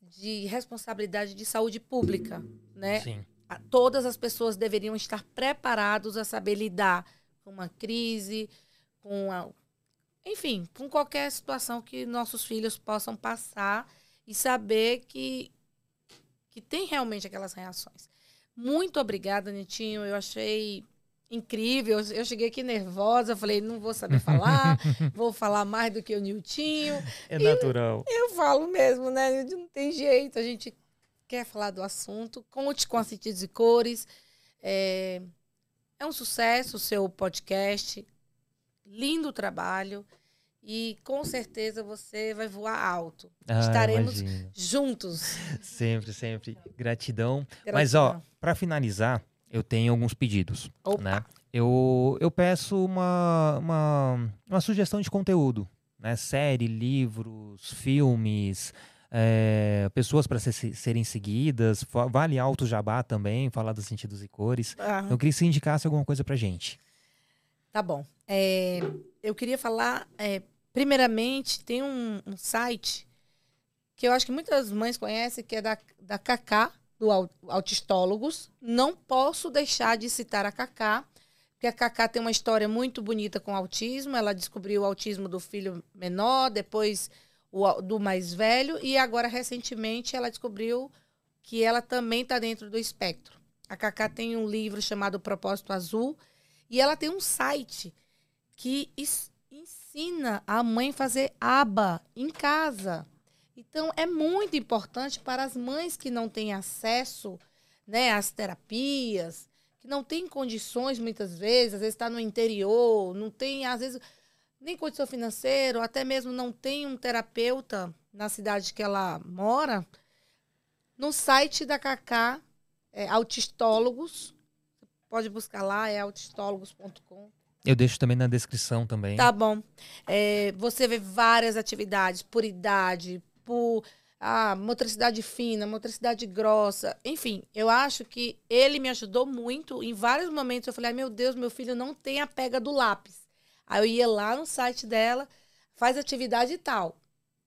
de responsabilidade de saúde pública, né? Sim. todas as pessoas deveriam estar preparados a saber lidar com uma crise, com a, enfim, com qualquer situação que nossos filhos possam passar e saber que que tem realmente aquelas reações. Muito obrigada, Nitinho. Eu achei incrível. Eu cheguei aqui nervosa, falei, não vou saber falar, (laughs) vou falar mais do que o Niltinho. É natural. Eu falo mesmo, né? Não tem jeito. A gente quer falar do assunto. Conte com a Sentidos e Cores. É, é um sucesso o seu podcast. Lindo trabalho. E com certeza você vai voar alto. Ah, Estaremos imagino. juntos. Sempre, sempre. Gratidão. Mas, ó, para finalizar, eu tenho alguns pedidos. Opa. Né? eu, eu peço uma, uma, uma sugestão de conteúdo, né? Série, livros, filmes, é, pessoas para ser, serem seguidas, vale alto jabá também, falar dos sentidos e cores. Ah. Eu queria que você indicasse alguma coisa para gente. Tá bom. É, eu queria falar, é, primeiramente, tem um, um, site que eu acho que muitas mães conhecem, que é da, da Cacá, do Autistólogos. Não posso deixar de citar a Cacá, porque a Cacá tem uma história muito bonita com autismo. Ela descobriu o autismo do filho menor, depois o, do mais velho, e agora, recentemente, ela descobriu que ela também está dentro do espectro. A Cacá tem um livro chamado Propósito Azul, e ela tem um site que ensina a mãe fazer aba em casa. Então, é muito importante para as mães que não têm acesso né, às terapias, que não tem condições muitas vezes, às vezes está no interior, não tem, às vezes, nem condição financeira, até mesmo não tem um terapeuta na cidade que ela mora, no site da Cacá, é, Autistólogos, pode buscar lá, é autistólogos.com. Eu deixo também na descrição também. Tá bom. É, você vê várias atividades por idade, por ah, motricidade fina, motricidade grossa. Enfim, eu acho que ele me ajudou muito. Em vários momentos eu falei, meu Deus, meu filho não tem a pega do lápis. Aí eu ia lá no site dela, faz atividade e tal.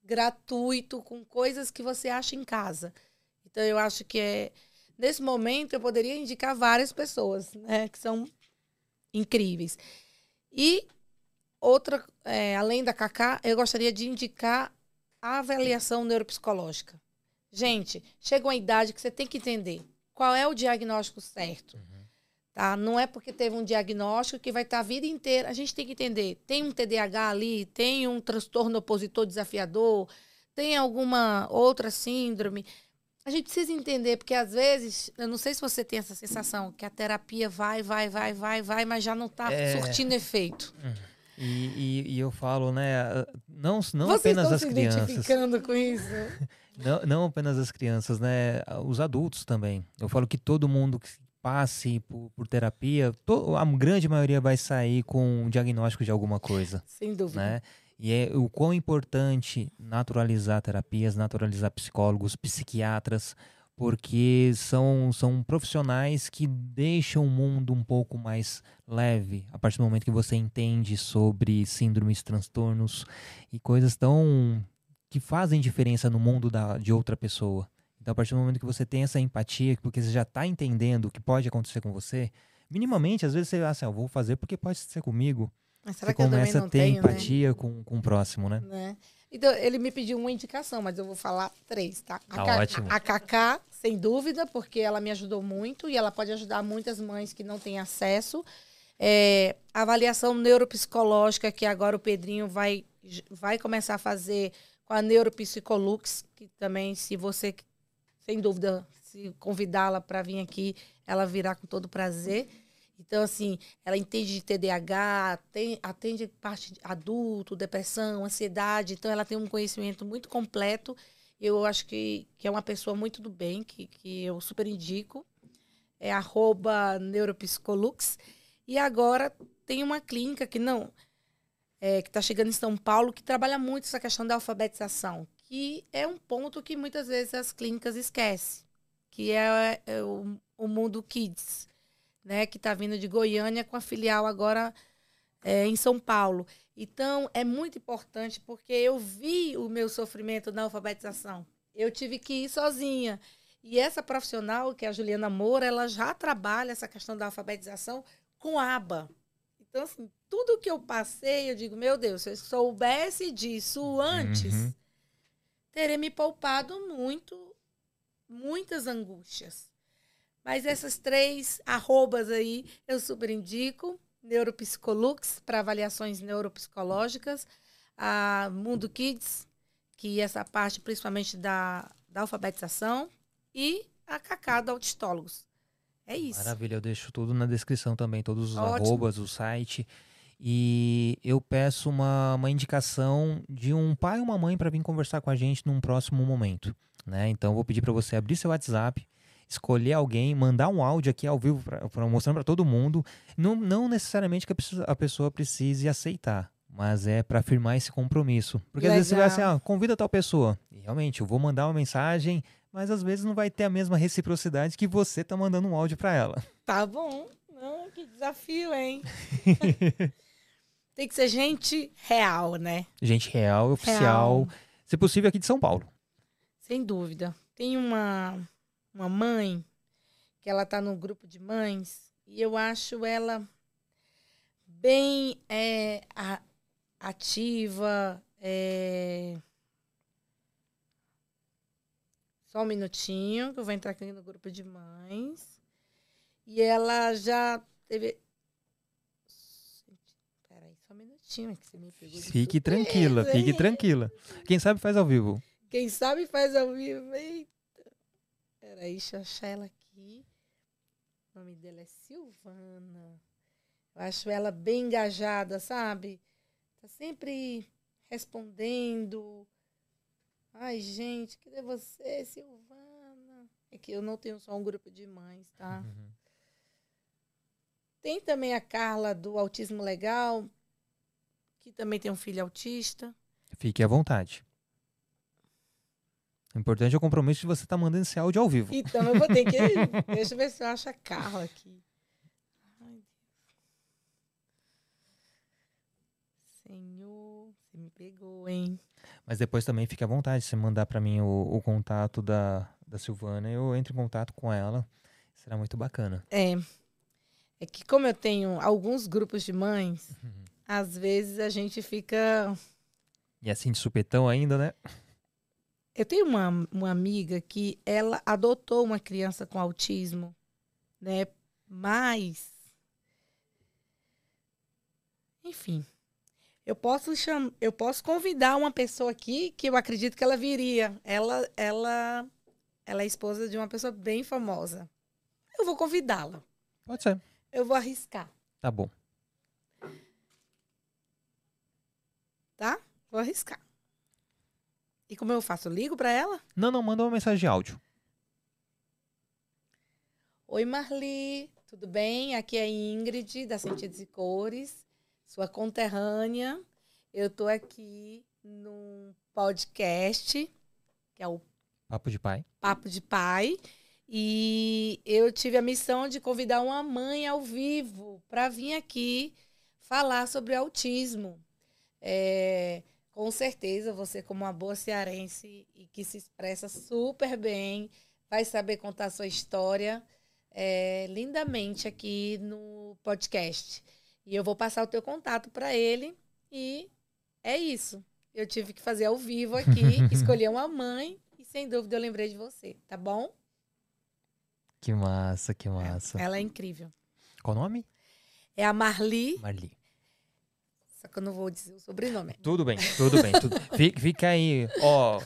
Gratuito, com coisas que você acha em casa. Então eu acho que é. Nesse momento eu poderia indicar várias pessoas, né? Que são incríveis. E outra, é, além da Cacá, eu gostaria de indicar a avaliação neuropsicológica. Gente, chega uma idade que você tem que entender qual é o diagnóstico certo. Uhum. Tá? Não é porque teve um diagnóstico que vai estar a vida inteira. A gente tem que entender. Tem um TDAH ali, tem um transtorno opositor desafiador, tem alguma outra síndrome. A gente precisa entender, porque às vezes, eu não sei se você tem essa sensação, que a terapia vai, vai, vai, vai, vai, mas já não está é... surtindo efeito. Uhum. E, e, e, eu falo, né, não, não apenas as crianças. identificando com isso? (laughs) não, não apenas as crianças, né, os adultos também. Eu falo que todo mundo que passe por, por terapia, to, a grande maioria vai sair com um diagnóstico de alguma coisa. Sem dúvida. Né? E é o quão importante naturalizar terapias, naturalizar psicólogos, psiquiatras, porque são, são profissionais que deixam o mundo um pouco mais leve a partir do momento que você entende sobre síndromes, transtornos e coisas tão que fazem diferença no mundo da, de outra pessoa. Então, a partir do momento que você tem essa empatia, porque você já está entendendo o que pode acontecer com você, minimamente, às vezes você assim, ah, eu vou fazer porque pode ser comigo. Mas será você que começa a ter tenho, né? empatia né? com, com o próximo, né? né? Então, ele me pediu uma indicação, mas eu vou falar três, tá? Tá a ótimo. A Cacá, sem dúvida, porque ela me ajudou muito e ela pode ajudar muitas mães que não têm acesso. É, avaliação neuropsicológica, que agora o Pedrinho vai, vai começar a fazer com a Neuropsicolux, que também, se você, sem dúvida, se convidá-la para vir aqui, ela virá com todo prazer. Então, assim, ela entende de TDAH, tem, atende parte de adulto, depressão, ansiedade. Então, ela tem um conhecimento muito completo. Eu acho que, que é uma pessoa muito do bem, que, que eu super indico. É arroba neuropsicolux. E agora tem uma clínica que não... É, que está chegando em São Paulo, que trabalha muito essa questão da alfabetização, que é um ponto que muitas vezes as clínicas esquecem, que é, é o, o Mundo Kids né, que está vindo de Goiânia com a filial agora é, em São Paulo. Então, é muito importante porque eu vi o meu sofrimento na alfabetização. Eu tive que ir sozinha. E essa profissional, que é a Juliana Moura, ela já trabalha essa questão da alfabetização com aba. Então, assim, tudo que eu passei, eu digo, meu Deus, se eu soubesse disso antes, uhum. teria me poupado muito, muitas angústias. Mas essas três arrobas aí eu super indico. Neuropsicolux, para avaliações neuropsicológicas. A Mundo Kids, que é essa parte principalmente da, da alfabetização. E a Cacá da Autistólogos. É isso. Maravilha, eu deixo tudo na descrição também, todos os Ótimo. arrobas, o site. E eu peço uma, uma indicação de um pai ou uma mãe para vir conversar com a gente num próximo momento. Né? Então, eu vou pedir para você abrir seu WhatsApp escolher alguém, mandar um áudio aqui ao vivo, pra, pra mostrando para todo mundo. Não, não necessariamente que a pessoa, a pessoa precise aceitar, mas é para afirmar esse compromisso. Porque às vezes você vai assim, ah, convida tal pessoa. E realmente, eu vou mandar uma mensagem, mas às vezes não vai ter a mesma reciprocidade que você tá mandando um áudio para ela. Tá bom. Não, que desafio, hein? (laughs) Tem que ser gente real, né? Gente real, oficial. Real. Se possível, aqui de São Paulo. Sem dúvida. Tem uma, uma mãe que ela tá no grupo de mães e eu acho ela bem é, a, ativa. É... Só um minutinho, que eu vou entrar aqui no grupo de mães. E ela já teve. Peraí, só um minutinho, que você me pegou. Fique tranquila, fique tranquila. Quem sabe faz ao vivo. Quem sabe faz ao vivo. Eita. Peraí, deixa eu achar ela aqui. O nome dela é Silvana. Eu acho ela bem engajada, sabe? Tá sempre respondendo. Ai, gente, cadê você, Silvana? É que eu não tenho só um grupo de mães, tá? Uhum. Tem também a Carla do Autismo Legal, que também tem um filho autista. Fique à vontade. O importante é o compromisso de você estar tá mandando esse áudio ao vivo. Então eu vou ter que. (laughs) Deixa eu ver se eu acho a Carla aqui. Senhor, você me pegou, hein? Mas depois também fique à vontade, se mandar para mim o, o, contato da, da Silvana, eu entro em contato com ela. Será muito bacana. É. É que como eu tenho alguns grupos de mães, uhum. às vezes a gente fica. E assim de supetão ainda, né? Eu tenho uma, uma amiga que ela adotou uma criança com autismo, né? Mas. Enfim. Eu posso cham... eu posso convidar uma pessoa aqui que eu acredito que ela viria. Ela ela ela é esposa de uma pessoa bem famosa. Eu vou convidá-la. Pode ser. Eu vou arriscar. Tá bom. Tá? Vou arriscar. E como eu faço? Eu ligo para ela? Não, não, manda uma mensagem de áudio. Oi, Marli, tudo bem? Aqui é a Ingrid, da Sentidos e Cores sua conterrânea. Eu estou aqui num podcast, que é o Papo de Pai. Papo de Pai. E eu tive a missão de convidar uma mãe ao vivo para vir aqui falar sobre autismo. É, com certeza, você, como uma boa cearense e que se expressa super bem, vai saber contar sua história é, lindamente aqui no podcast. E eu vou passar o teu contato para ele e é isso. Eu tive que fazer ao vivo aqui, (laughs) escolher uma mãe e sem dúvida eu lembrei de você, tá bom? Que massa, que massa. Ela é incrível. Qual o nome? É a Marli. Marli. Só que eu não vou dizer o sobrenome. Tudo bem, tudo bem. Tudo... (laughs) Fica, fica aí, ó.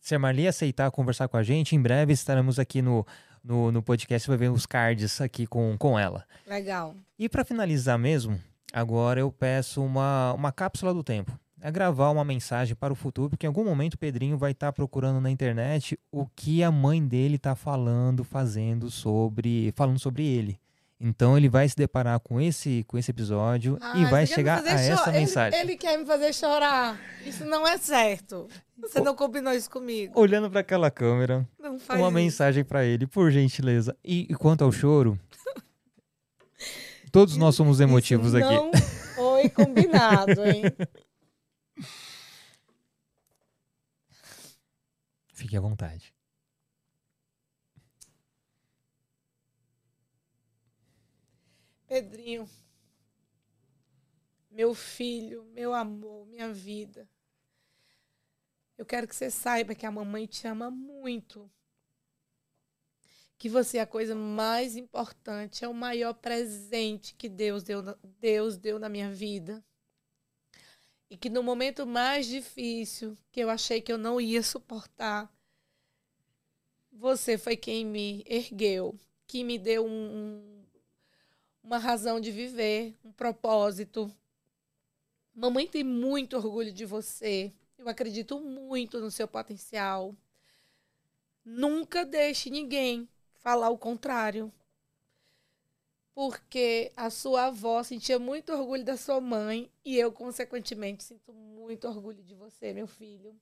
Se a Marli aceitar conversar com a gente, em breve estaremos aqui no no, no podcast, vai ver os cards aqui com, com ela. Legal. E para finalizar mesmo, agora eu peço uma, uma cápsula do tempo. É gravar uma mensagem para o futuro, porque em algum momento o Pedrinho vai estar tá procurando na internet o que a mãe dele está falando, fazendo sobre, falando sobre ele. Então ele vai se deparar com esse, com esse episódio ah, e vai chegar a essa mensagem. Ele, quer me fazer chorar. Isso não é certo. Você não combinou isso comigo. Olhando para aquela câmera, uma isso. mensagem para ele, por gentileza. E, e quanto ao choro, todos nós somos emotivos isso aqui. Não foi combinado, hein? (laughs) Fique à vontade. Pedrinho, meu filho, meu amor, minha vida. Eu quero que você saiba que a mamãe te ama muito. Que você é a coisa mais importante, é o maior presente que Deus deu, Deus deu na minha vida. E que no momento mais difícil, que eu achei que eu não ia suportar, você foi quem me ergueu, que me deu um, uma razão de viver, um propósito. Mamãe tem muito orgulho de você. Eu acredito muito no seu potencial. Nunca deixe ninguém falar o contrário. Porque a sua avó sentia muito orgulho da sua mãe e eu, consequentemente, sinto muito orgulho de você, meu filho.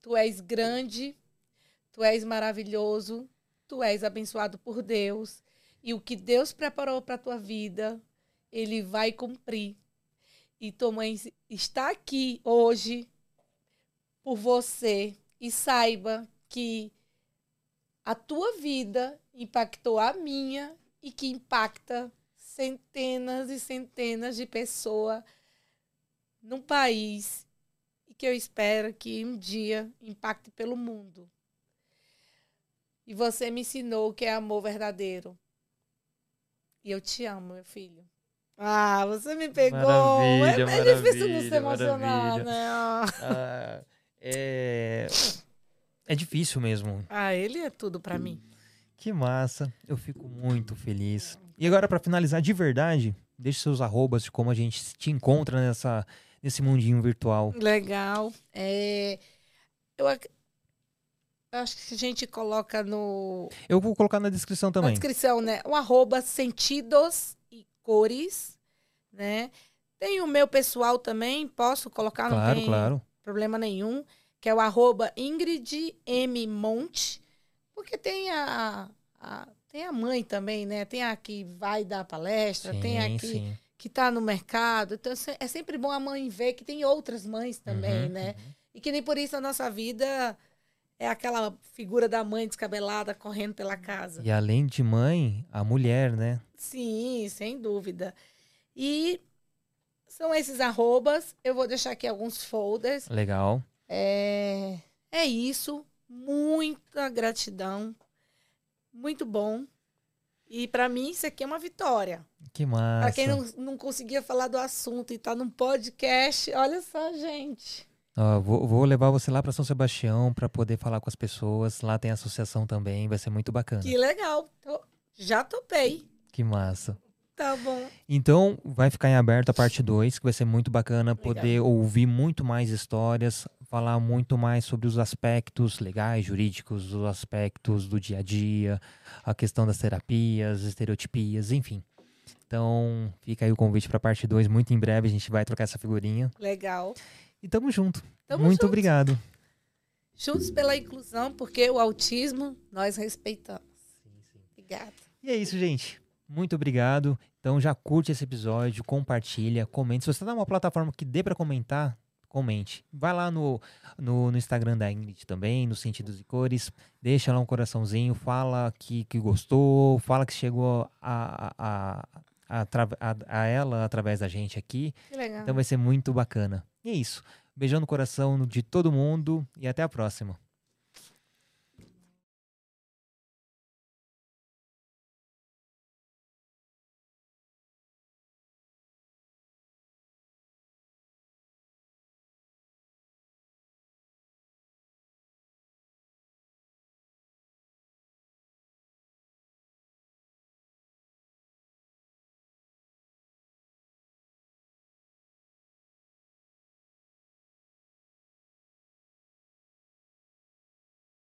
Tu és grande, tu és maravilhoso, tu és abençoado por Deus e o que Deus preparou para a tua vida, ele vai cumprir. E tua mãe está aqui hoje por você e saiba que a tua vida impactou a minha e que impacta centenas e centenas de pessoas num país e que eu espero que um dia impacte pelo mundo. E você me ensinou que é amor verdadeiro. E eu te amo, meu filho. Ah, você me pegou. Maravilha, é, é difícil não se emocionar, maravilha. né? Ah, é... é difícil mesmo. Ah, ele é tudo para mim. Que massa. Eu fico muito feliz. E agora, para finalizar de verdade, deixe seus arrobas de como a gente te encontra nessa, nesse mundinho virtual. Legal. É, eu, ac- acho que a gente coloca no, Eu vou colocar na descrição na também. descrição, né? O arroba sentidos e cores, né? Tem o meu pessoal também, posso colocar, não Claro, tem claro. problema nenhum, que é o arroba Ingrid M. Monte, porque tem a, a- tem a mãe também, né? Tem a que vai dar palestra, tem a Sim, que sim. que está no mercado. Então, é sempre bom a mãe ver que tem outras mães também, Uhum, né? uhum. E que nem por isso a nossa vida é aquela figura da mãe descabelada correndo pela casa. E além de mãe, a mulher, né? Sim, sem dúvida. E são esses arrobas. Eu vou deixar aqui alguns folders. Legal. É, é isso. Muita gratidão. Muito bom. E para mim, isso aqui é uma vitória. Que massa. Para quem não, não conseguia falar do assunto e tá num podcast, olha só, gente. Vou, vou levar você lá para São Sebastião para poder falar com as pessoas. Lá tem associação também, vai ser muito bacana. Que legal. Tô- já topei. Que massa. Tá bom. Então, vai ficar em aberto a parte 2, que vai ser muito bacana Legal. poder ouvir muito mais histórias, falar muito mais sobre os aspectos legais, jurídicos, os aspectos do dia a dia, a questão das terapias, estereotipias, enfim. Então, fica aí o convite para a parte 2. Muito em breve a gente vai trocar essa figurinha. Legal. E tamo junto. Tamo muito junto. obrigado. Juntos pela inclusão, porque o autismo nós respeitamos. Obrigada. E é isso, gente. Muito obrigado. Então já curte esse episódio, compartilha, comente. Se você tá numa plataforma que dê para comentar, comente. Vai lá no, no, no Instagram da Ingrid também, no Sentidos e Cores. Deixa lá um coraçãozinho, fala que, que gostou, fala que chegou a, a, a, a, a- a ela através da gente aqui. Que legal. Então vai ser muito bacana. E é isso. Beijão no coração de todo mundo e até a próxima.